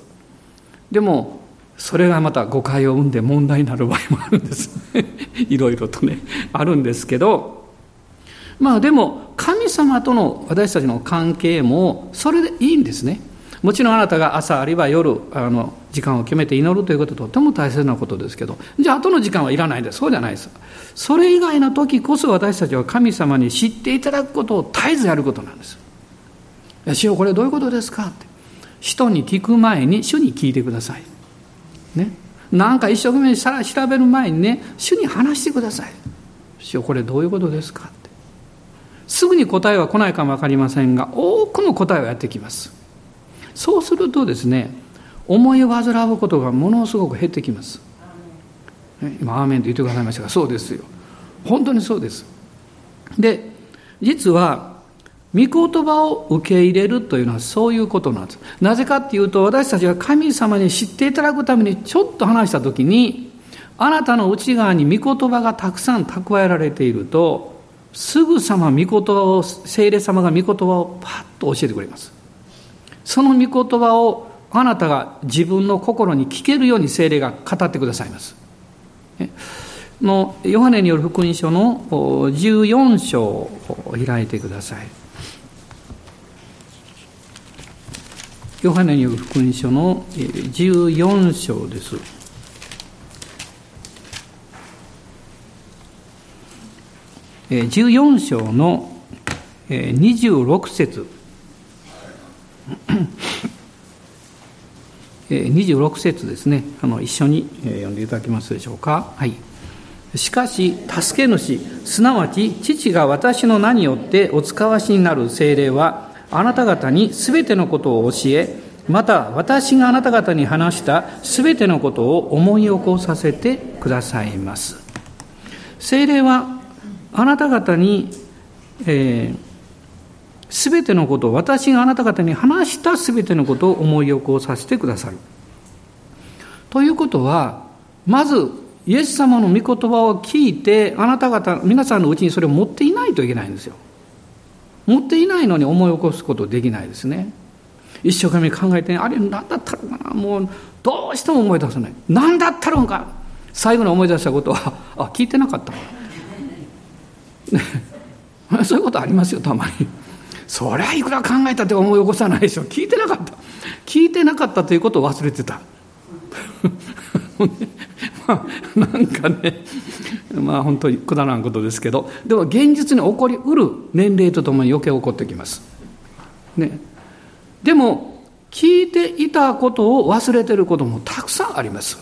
でも、それがまた誤解を生んで問題になる場合もあるんです。*laughs* いろいろとね、あるんですけど、まあでも、神様との私たちの関係も、それでいいんですね。もちろんあなたが朝あるいは夜あの時間を決めて祈るということはとても大切なことですけどじゃあ後の時間はいらないんですそうじゃないですそれ以外の時こそ私たちは神様に知っていただくことを絶えずやることなんです「主よこれどういうことですか?」って人に聞く前に主に聞いてください。ね。なんか一生懸命調べる前にね主に話してください。主よこれどういうことですかって。すぐに答えは来ないかも分かりませんが多くの答えはやってきます。そうするとですね思い煩うことがものすごく減ってきます、ね。今アーメンと言ってくださいましたがそうですよ。本当にそうです。で実は御言葉を受け入れるというのはそういうことなんですなぜかっていうと私たちは神様に知っていただくためにちょっと話した時にあなたの内側に御言葉がたくさん蓄えられているとすぐさま御言葉を聖霊様が御言葉をパッと教えてくれますその御言葉をあなたが自分の心に聞けるように精霊が語ってくださいます。のヨハネによる福音書の14章を開いてください。ヨハネによる福音書の14章です。14章の26節。26節ですね。あの一緒に読んでいただけますでしょうか？はい。しかし助け主すなわち父が私の名によってお使わしになる精霊はあなた方にすべてのことを教えまた私があなた方に話したすべてのことを思い起こさせてくださいます精霊はあなた方に、えーすべてのことを、私があなた方に話したすべてのことを思い起こさせてくださる。ということは、まず、イエス様の御言葉を聞いて、あなた方、皆さんのうちにそれを持っていないといけないんですよ。持っていないのに思い起こすことできないですね。一生懸命考えて、あれ何だったのかな？もう、どうしても思い出せない。何だったのか？最後に思い出したことは、あ、聞いてなかった。*laughs* そういうことありますよ、たまに。そりゃいくら考えたって思い起こさないでしょ聞いてなかった聞いてなかったということを忘れてたまあ、なんかねまあ本当にくだらんことですけどでも現実に起こりうる年齢とともに余計起こってきます。ね。でも聞いていたことを忘れてることもたくさんあります。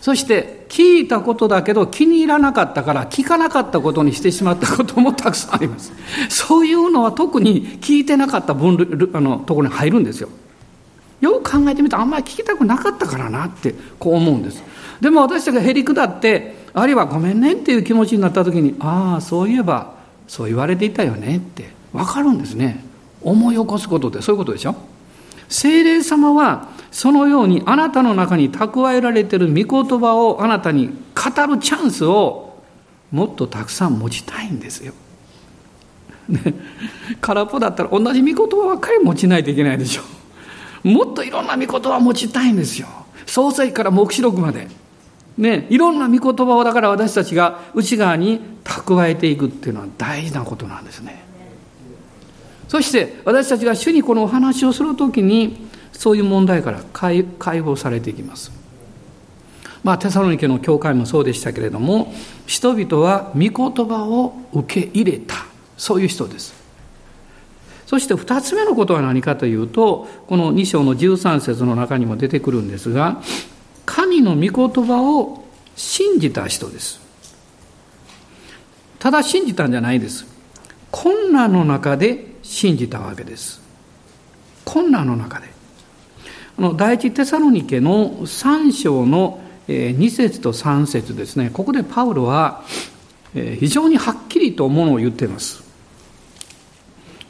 そして聞いたことだけど気に入らなかったから聞かなかったことにしてしまったこともたくさんあります。そういうのは特に聞いてなかった分類あのところに入るんですよ。よく考えてみたらあんまり聞きたくなかったからなってこう思うんですでも私たちがへりくだってあるいはごめんねっていう気持ちになった時にああそういえばそう言われていたよねって分かるんですね思い起こすことってそういうことでしょ？精霊様はそのようにあなたの中に蓄えられている御言葉をあなたに語るチャンスをもっとたくさん持ちたいんですよ。ね、空っぽだったら同じ御言葉ばっかり持ちないといけないでしょ。もっといろんな御言葉を持ちたいんですよ。創世記から黙示録まで。ね、いろんな御言葉をだから私たちが内側に蓄えていくっていうのは大事なことなんですね。そして私たちが主にこのお話をするときにそういう問題から解放されていきます。まあ、テサロニケの教会もそうでしたけれども人々は御言葉を受け入れたそういう人ですそして2つ目のことは何かというとこの2章の13節の中にも出てくるんですが神の御言葉を信じた人です。ただ信じたんじゃないです。困難の中で信じたわけです。困難の中で。あの第一テサロニケの3章の2節と3節ですね。ここでパウロは非常にはっきりとものを言っています。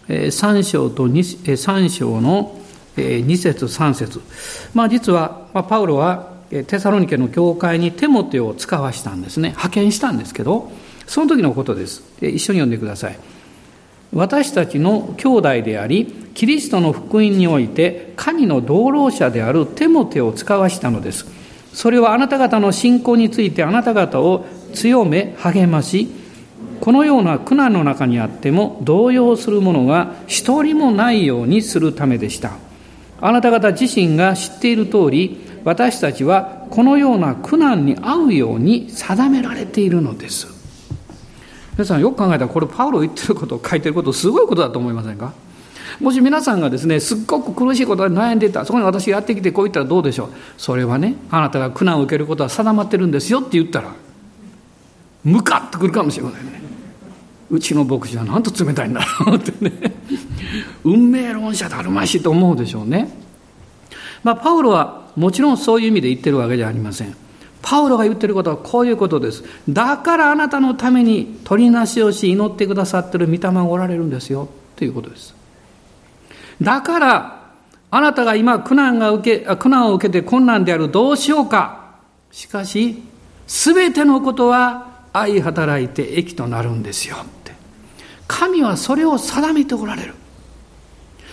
3章と3章の2節3節。まあ実はパウロはテサロニケの教会にテモテを使わしたんですね。派遣したんですけどその時のことです。一緒に読んでください。私たちの兄弟でありキリストの福音において神の道路者であるテモテを使わしたのです。それはあなた方の信仰についてあなた方を強め励ましこのような苦難の中にあっても動揺する者が一人もないようにするためでした。あなた方自身が知っている通り私たちはこのような苦難に遭うように定められているのです。皆さんよく考えたらこれパウロ言ってること書いてることすごいことだと思いませんか？もし皆さんがですねすっごく苦しいことで悩んでいたそこに私やってきてこう言ったらどうでしょう？それはねあなたが苦難を受けることは定まってるんですよって言ったらムカッとくるかもしれませんね。うちの牧師はなんと冷たいんだろうってね運命論者であるましいと思うでしょうねまあパウロはもちろんそういう意味で言ってるわけじゃありませんパウロが言ってることはこういうことです。だからあなたのために取りなしをし祈ってくださってる御霊がおられるんですよ。ということです。だから、あなたが今苦難が受け、苦難を受けて困難である。どうしようか。しかし、すべてのことは愛働いて益となるんですよ。神はそれを定めておられる。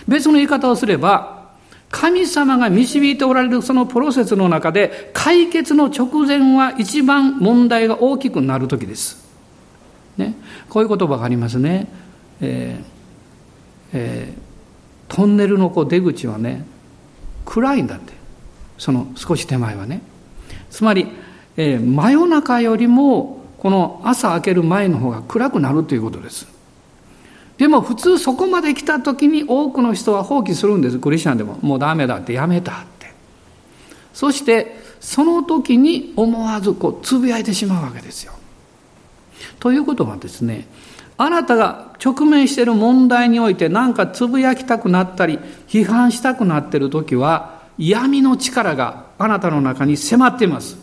別の言い方をすれば、神様が導いておられるそのプロセスの中で解決の直前は一番問題が大きくなる時です。ね、こういう言葉がありますね。えーえー、トンネルのこう出口はね暗いんだってその少し手前はね。つまり、えー、真夜中よりもこの朝明ける前の方が暗くなるということです。でも普通そこまで来た時に多くの人は放棄するんです。クリスチャンでも。もうダメだってやめたって。そしてその時に思わずこうつぶやいてしまうわけですよ。ということはですねあなたが直面している問題において何かつぶやきたくなったり批判したくなっている時は闇の力があなたの中に迫っています。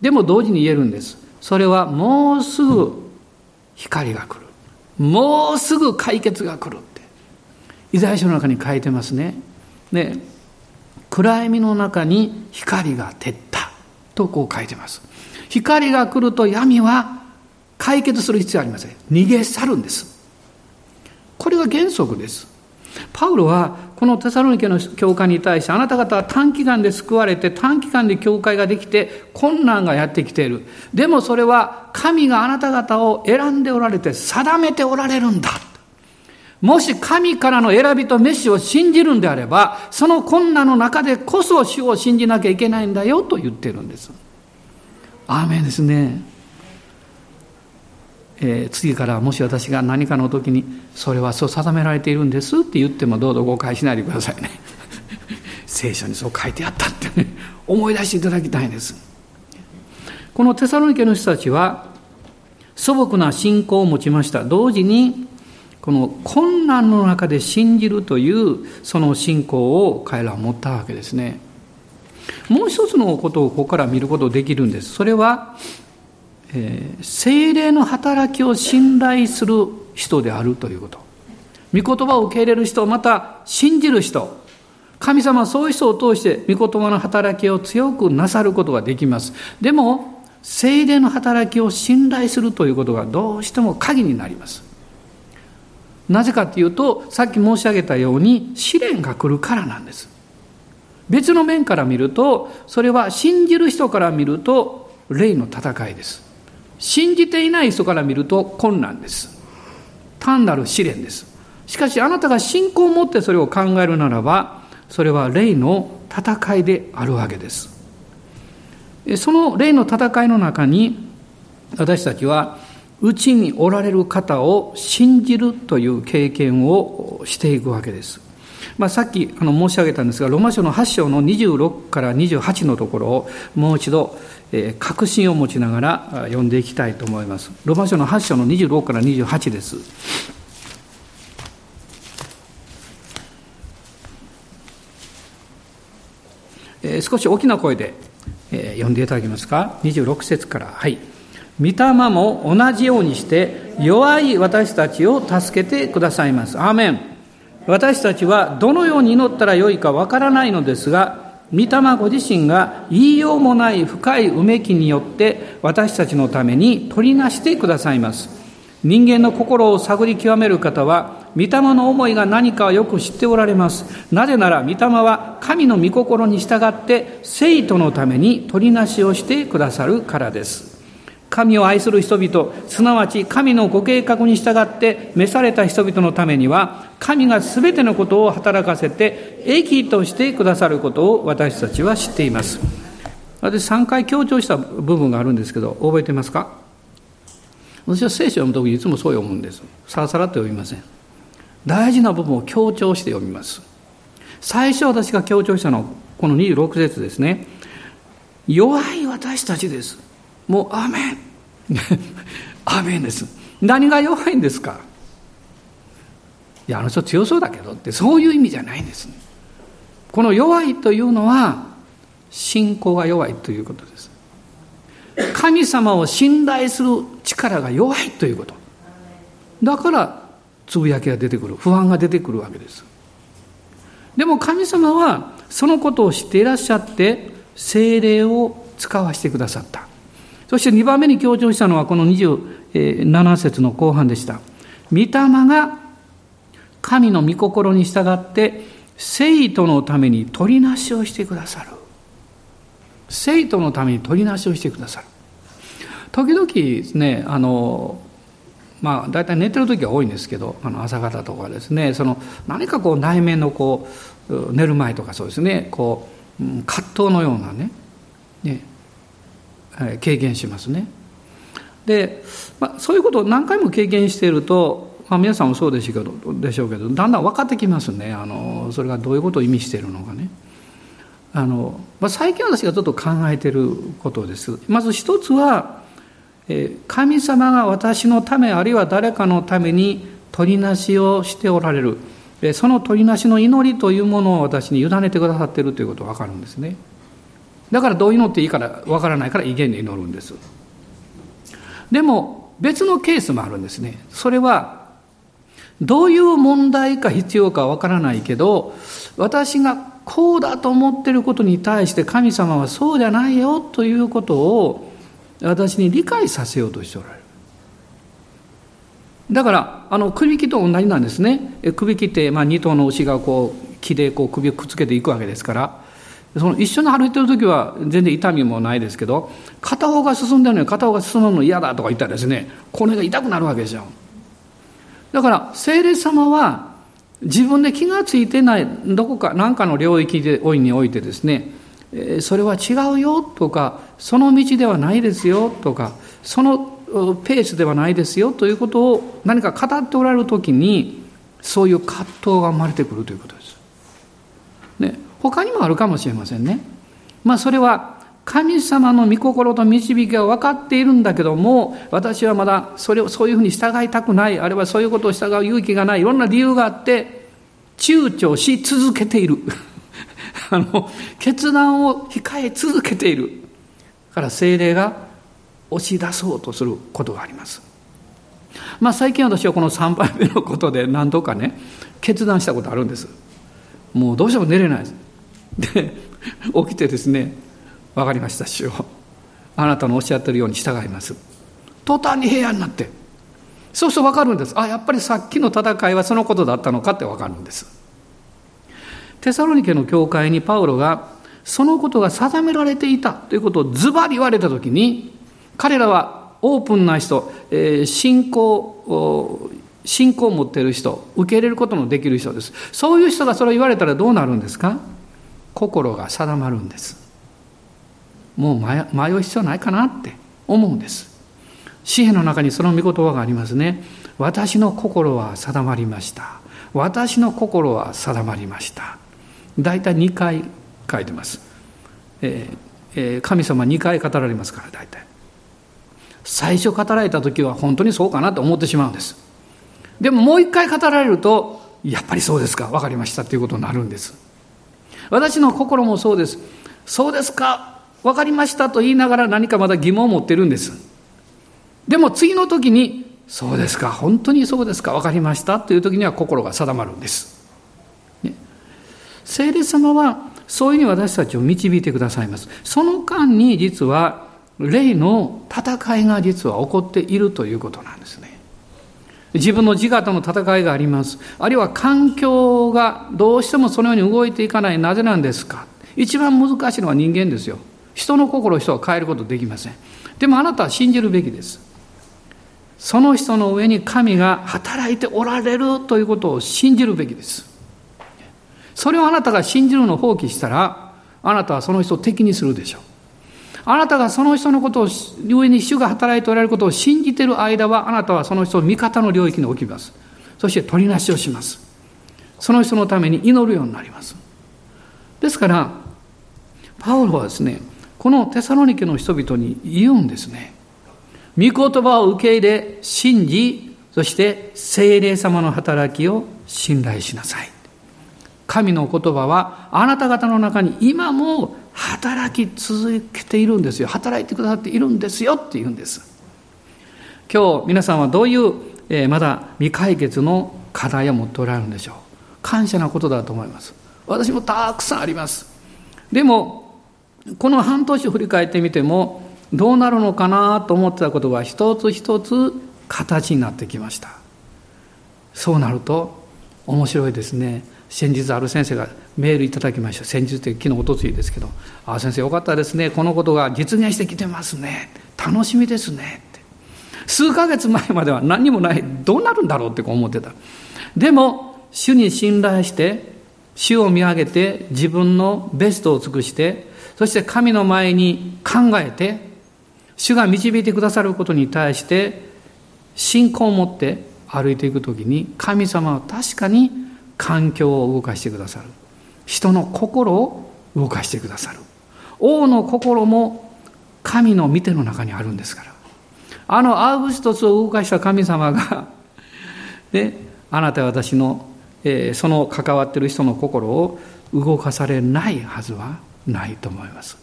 でも同時に言えるんです。それはもうすぐ光が来る。もうすぐ解決が来るって。イザヤ書の中に書いてますね。ね、暗闇の中に光が照ったとこう書いてます。光が来ると闇は解決する必要ありません。逃げ去るんです。これが原則です。パウロはこのテサロニケの教会に対してあなた方は短期間で救われて短期間で教会ができて困難がやってきている。でもそれは神があなた方を選んでおられて定めておられるんだ。もし神からの選びと召しを信じるんであれば、その困難の中でこそ主を信じなきゃいけないんだよと言ってるんです。アーメンですね。えー、次からもし私が何かの時にそれはそう定められているんですって言ってもどうぞ誤解しないでくださいね。*laughs* 聖書にそう書いてあったってね。思い出していただきたいんです。このテサロニケの人たちは素朴な信仰を持ちました。同時にこの困難の中で信じるというその信仰を彼らは持ったわけですね。もう一つのことをここから見ることできるんです。それはえー、精霊の働きを信頼する人であるということ。御言葉を受け入れる人、また信じる人。神様はそういう人を通して御言葉の働きを強くなさることができます。でも、精霊の働きを信頼するということがどうしても鍵になります。なぜかというと、さっき申し上げたように試練が来るからなんです。別の面から見ると、それは信じる人から見ると、霊の戦いです。信じていない人から見ると困難です。単なる試練です。しかしあなたが信仰を持ってそれを考えるならば、それは霊の戦いであるわけです。その霊の戦いの中に、私たちは、うちにおられる方を信じるという経験をしていくわけです。まあ、さっきあの申し上げたんですが、ロマ書の8章の26から28のところをもう一度えー、確信を持ちながら読んでいきたいと思います。ロマ書の8章の26から28です。えー、少し大きな声で、えー、読んでいただけますか？26節から。はい。御霊も同じようにして弱い私たちを助けてくださいます。アーメン。私たちはどのように祈ったらよいかわからないのですが、御霊ご自身が言いようもない深いうめきによって私たちのために取りなしてくださいます。人間の心を探り極める方は、御霊の思いが何かをよく知っておられます。なぜなら、御霊は神の御心に従って生徒のために取りなしをしてくださるからです。神を愛する人々、すなわち神のご計画に従って召された人々のためには、神が全てのことを働かせて、益としてくださることを私たちは知っています。私3回強調した部分があるんですけど、覚えてますか？私は聖書を読むときにいつもそう読むんです。さらさらと読みません。大事な部分を強調して読みます。最初私が強調したのは、この26節ですね。弱い私たちです。もうアーメン。*laughs* アーメンです。何が弱いんですか？いやあの人強そうだけどってそういう意味じゃないんです。この弱いというのは信仰が弱いということです。神様を信頼する力が弱いということ。だからつぶやきが出てくる不安が出てくるわけです。でも神様はそのことを知っていらっしゃって精霊を使わせてくださった。そして2番目に強調したのはこの27節の後半でした。御霊が神の御心に従って生徒のために取りなしをしてくださる。生徒のために取りなしをしてくださる。時々ですね、あの、まあ、大体寝てる時は多いんですけど、あの朝方とかですね、その何かこう内面のこう、寝る前とかそうですね、こう、葛藤のようなね、ね経験しますね。で、まあ、そういうことを何回も経験していると、まあ、皆さんもそうでしょうけどでしょうけどだんだん分かってきますねあのそれがどういうことを意味しているのかね。あのまあ、最近私がちょっと考えていることです。まず一つは、神様が私のためあるいは誰かのために取りなしをしておられるその取りなしの祈りというものを私に委ねてくださっているということが分かるんですね。だからどう祈っていいからわからないから威厳で祈るんです。でも別のケースもあるんですね。それはどういう問題か必要かわからないけど私がこうだと思ってることに対して神様はそうじゃないよということを私に理解させようとしておられる。だからあの首切と同じなんですね。首切って、まあ、2頭の牛がこう木でこう首をくっつけていくわけですから。その一緒に歩いてる時は全然痛みもないですけど片方が進んでるのに片方が進むの嫌だとか言ったらですね骨が痛くなるわけですよだから聖霊様は自分で気がついてないどこか何かの領域でおいにおいてですねそれは違うよとか、その道ではないですよとか、そのペースではないですよということを何か語っておられる時に、そういう葛藤が生まれてくるということです。ね、他にもあるかもしれませんね。まあそれは神様の御心と導きが分かっているんだけども、私はまだそれをそういうふうに従いたくない、あるいはそういうことを従う勇気がない、いろんな理由があって、躊躇し続けている。*laughs* あの、決断を控え続けている。だから精霊が押し出そうとすることがあります。まあ最近私はこの3杯目のことで何度かね、決断したことあるんです。もうどうしても寝れないです。で、起きてですね、分かりました主よ。あなたのおっしゃってるように従います。途端に平安になってそうすると分かるんです。あやっぱりさっきの戦いはそのことだったのかって分かるんです。テサロニケの教会にパウロがそのことが定められていたということをズバリ言われた時に彼らはオープンな人、えー、信仰信仰を持っている人受け入れることのできる人です。そういう人がそれを言われたらどうなるんですか？心が定まるんですもう迷う必要ないかなって思うんです。詩篇の中にその御言葉がありますね。私の心は定まりました。私の心は定まりました。大体2回書いてます。えーえー、神様2回語られますから大体。最初語られた時は本当にそうかなと思ってしまうんです。でももう一回語られると、やっぱりそうですか、分かりましたということになるんです。私の心もそうです。そうですか、分かりましたと言いながら何かまだ疑問を持ってるんです。でも次の時に、そうですか、本当にそうですか、分かりましたという時には心が定まるんです。ね、聖霊様はそういうふうに私たちを導いてくださいます。その間に実は霊の戦いが実は起こっているということなんですね。自分の自我との戦いがあります。あるいは環境がどうしてもそのように動いていかない。なぜなんですか一番難しいのは人間ですよ。人の心を人は変えることできません。でもあなたは信じるべきです。その人の上に神が働いておられるということを信じるべきです。それをあなたが信じるのを放棄したら、あなたはその人を敵にするでしょう。あなたがその人のことを、上に主が働いておられることを信じている間は、あなたはその人を味方の領域に置きます。そして取りなしをします。その人のために祈るようになります。ですから、パウロはですね、このテサロニケの人々に言うんですね。御言葉を受け入れ、信じ、そして精霊様の働きを信頼しなさい。神の言葉はあなた方の中に今も働き続けているんですよ。働いてくださっているんですよって言うんです。今日皆さんはどういう、えー、まだ未解決の課題を持っておられるんでしょう。感謝なことだと思います。私もたくさんあります。でもこの半年振り返ってみてもどうなるのかなと思ってたことが一つ一つ形になってきましたそうなると面白いですね先日ある先生がメールいただきました。先日って昨日おとついですけど「ああ先生よかったですね。このことが実現してきてますね。楽しみですね」って。数ヶ月前までは何もない。どうなるんだろうって思ってた。でも主に信頼して主を見上げて自分のベストを尽くしてそして神の前に考えて、主が導いてくださることに対して、信仰を持って歩いていくときに、神様は確かに環境を動かしてくださる。人の心を動かしてくださる。王の心も神の見ての中にあるんですから。あのアウグストスを動かした神様が、*laughs* ね、あなたは私の、えー、その関わってる人の心を動かされないはずはないと思います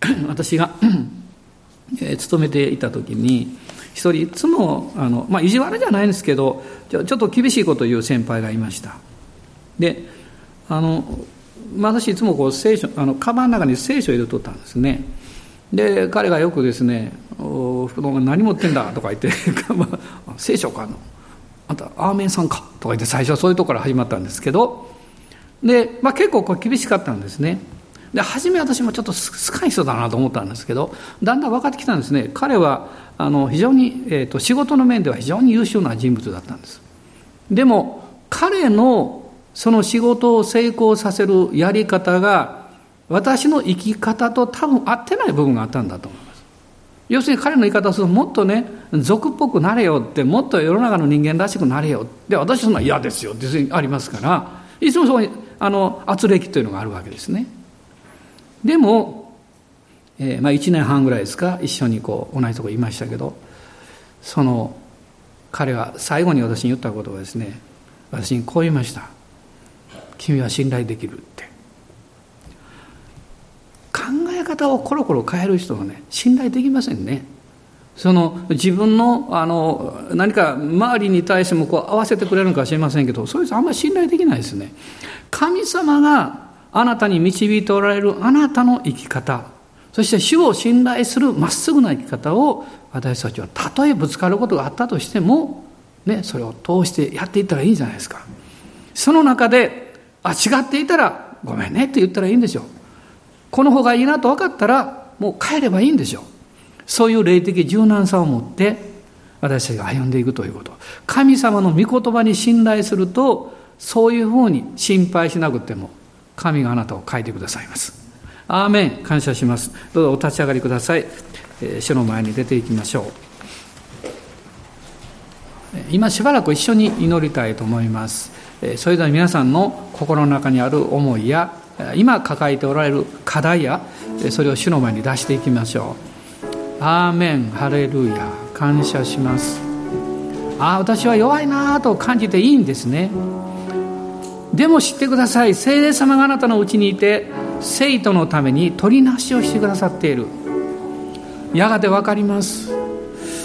*clears throat* 私が *clears throat* え、勤めていた時に一人いつもあの、まあ、意地悪じゃないんですけどちょちょっと厳しいことを言う先輩がいました。であの私いつもこう聖書あのカバンの中に聖書を入れとったんですね。で彼がよくですね「お何持ってんだ」とか言って「*laughs* 聖書かのあんたアーメンさんか」とか言って最初はそういうところから始まったんですけどで、まあ、結構こう厳しかったんですね。で、初め私もちょっと少い人だなと思ったんですけど、だんだん分かってきたんですね。彼は、あの、非常に、えっ、ー、と、仕事の面では非常に優秀な人物だったんです。でも、彼のその仕事を成功させるやり方が、私の生き方と多分合ってない部分があったんだと思います。要するに彼の言い方をするともっとね、俗っぽくなれよって、もっと世の中の人間らしくなれよ。で、私そんな嫌ですよってありますから、いつもそこに、あの、圧力というのがあるわけですね。でも、えー、まあ1年半ぐらいですか、一緒にこう、同じとこいましたけど、その、彼は最後に私に言ったことはですね、私にこう言いました。君は信頼できるって。考え方をコロコロ変える人はね、信頼できませんね。その自分のあの何か周りに対してもこう合わせてくれるのかもしれませんけど、そういう人あんまり信頼できないですね。神様があなたに導いておられるあなたの生き方、そして主を信頼するまっすぐな生き方を私たちはたとえぶつかることがあったとしても、ね、それを通してやっていったらいいじゃないですか。その中で、あ、違っていたらごめんねって言ったらいいんでしょう。この方がいいなと分かったら、もう帰ればいいんでしょう。そういう霊的柔軟さを持って私たちが歩んでいくということ。神様の御言葉に信頼すると、そういうふうに心配しなくても、神があなたを変えてくださいます。アーメン感謝します。どうぞお立ち上がりください。え、主の前に出ていきましょう。今しばらく一緒に祈りたいと思います。それでは皆さんの心の中にある思いや今抱えておられる課題やそれを主の前に出していきましょう。アーメンハレルヤ感謝します。ああ私は弱いなと感じていいんですね。でも知ってください聖霊様があなたのうちにいて生徒のために取りなしをしてくださっている。やがて分かります。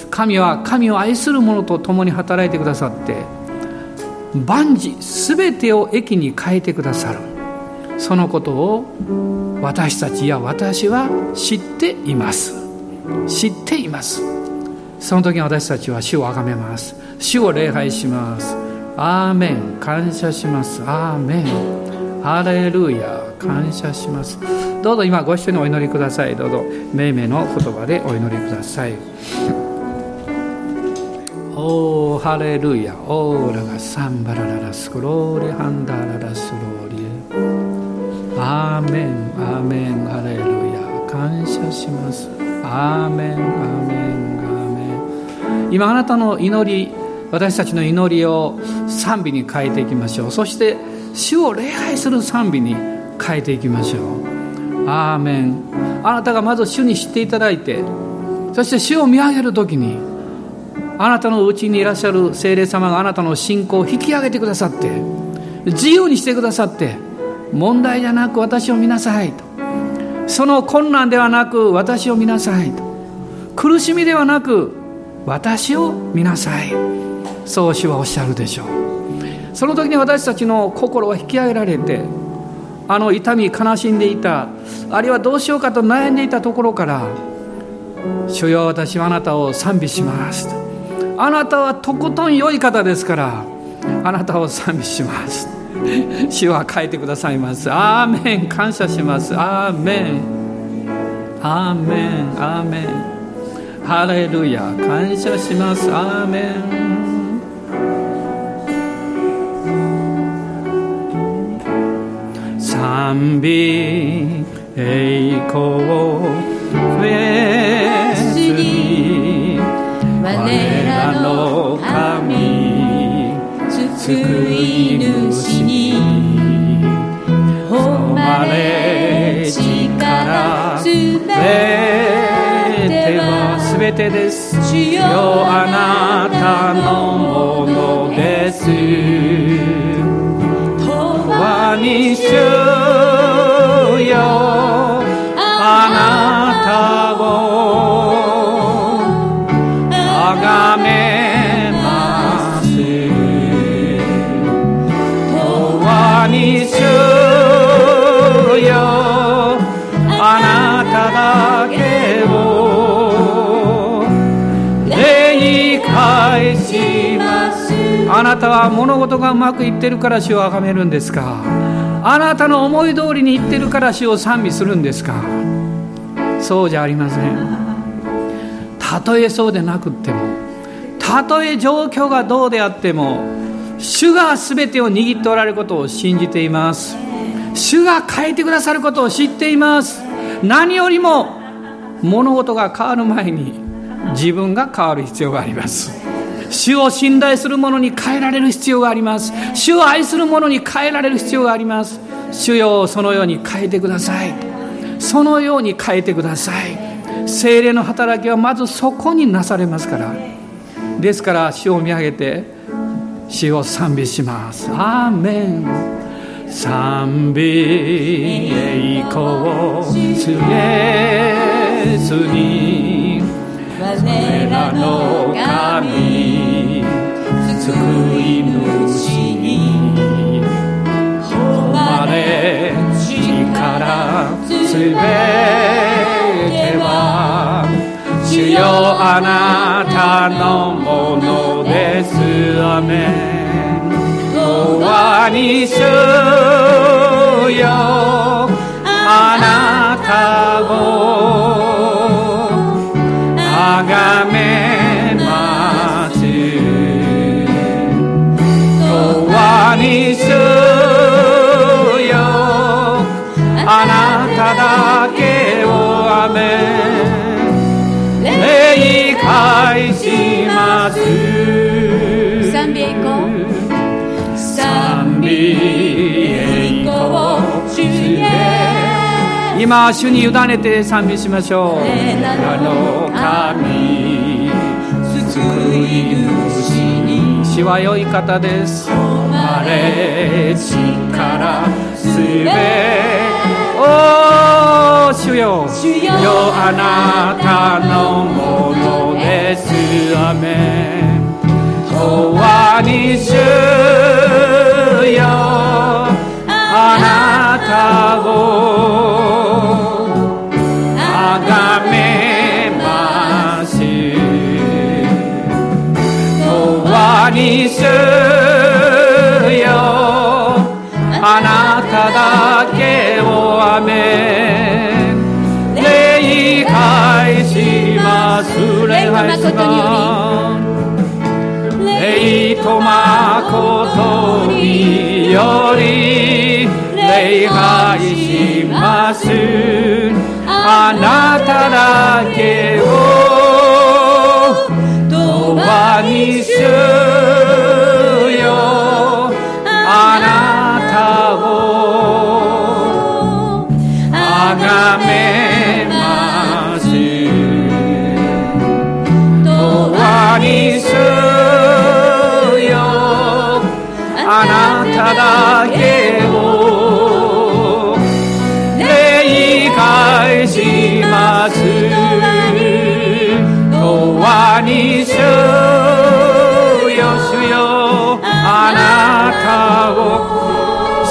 神は神を愛する者と共に働いてくださって万事全てを益に変えてくださる。そのことを私たちや私は知っています。知っています。その時に私たちは主を崇めます。主を礼拝します。アーメン。感謝します。アーメン。ハレルヤ。感謝します。どうぞ今ご一緒にお祈りください。どうぞ命名の言葉でお祈りください。おーハレルヤ。オーラがサンバラララスクローリハンダララスローリアーメンアーメン。ハレルヤ。感謝します。アーメンアーメンアーメン。今あなたの祈り私たちの祈りを賛美に変えていきましょう。そして主を礼拝する賛美に変えていきましょう。アーメン。あなたがまず主に知っていただいてそして主を見上げる時にあなたのうちにいらっしゃる精霊様があなたの信仰を引き上げてくださって自由にしてくださって問題じゃなく私を見なさいと。その困難ではなく私を見なさいと。苦しみではなく私を見なさい。そう主はおっしゃるでしょう。その時に私たちの心は引き上げられてあの痛み悲しんでいたあるいはどうしようかと悩んでいたところから「主よ私はあなたを賛美します」あなたはとことん良い方ですからあなたを賛美します。主は書いてくださいます。アーメン。感謝します。アーメン。アーメン。アーメン。ハレルヤ。感謝します。アーメン。賛美栄光フェスに我らの神救い主に。誉れ力すべてはすべてです。主よあなたのものです。に主よあなたをあなたは物事がうまくいってるから主をあがめるんですか？あなたの思い通りに言ってるから主を賛美するんですか？そうじゃありません。たとえそうでなくってもたとえ状況がどうであっても主が全てを握っておられることを信じています。主が変えてくださることを知っています。何よりも物事が変わる前に自分が変わる必要があります。主を信頼する者に変えられる必要があります。主を愛する者に変えられる必要があります。主よそのように変えてください。そのように変えてください。精霊の働きはまずそこになされますから。ですから主を見上げて主を賛美します。アーメン。賛美栄光主イエスに。我らの神救い主に誉れ力すべては主よあなたのものですアメン永遠に主よあなたを今主に委ねて賛美しましょう。あの神救い主に主は良い方です。あれ力すべおー主よ。主よあなたのものです。アメン。永遠に主よ。あなたをめます。永遠に主よ。あなただけをあめ礼返します。礼返します。霊と誠により礼拝します。あなただけを永遠に主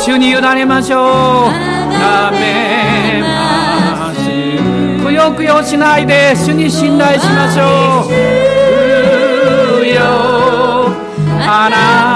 主に委ねましょう。なめましくよくよしないで主に信頼しましょう。あなた。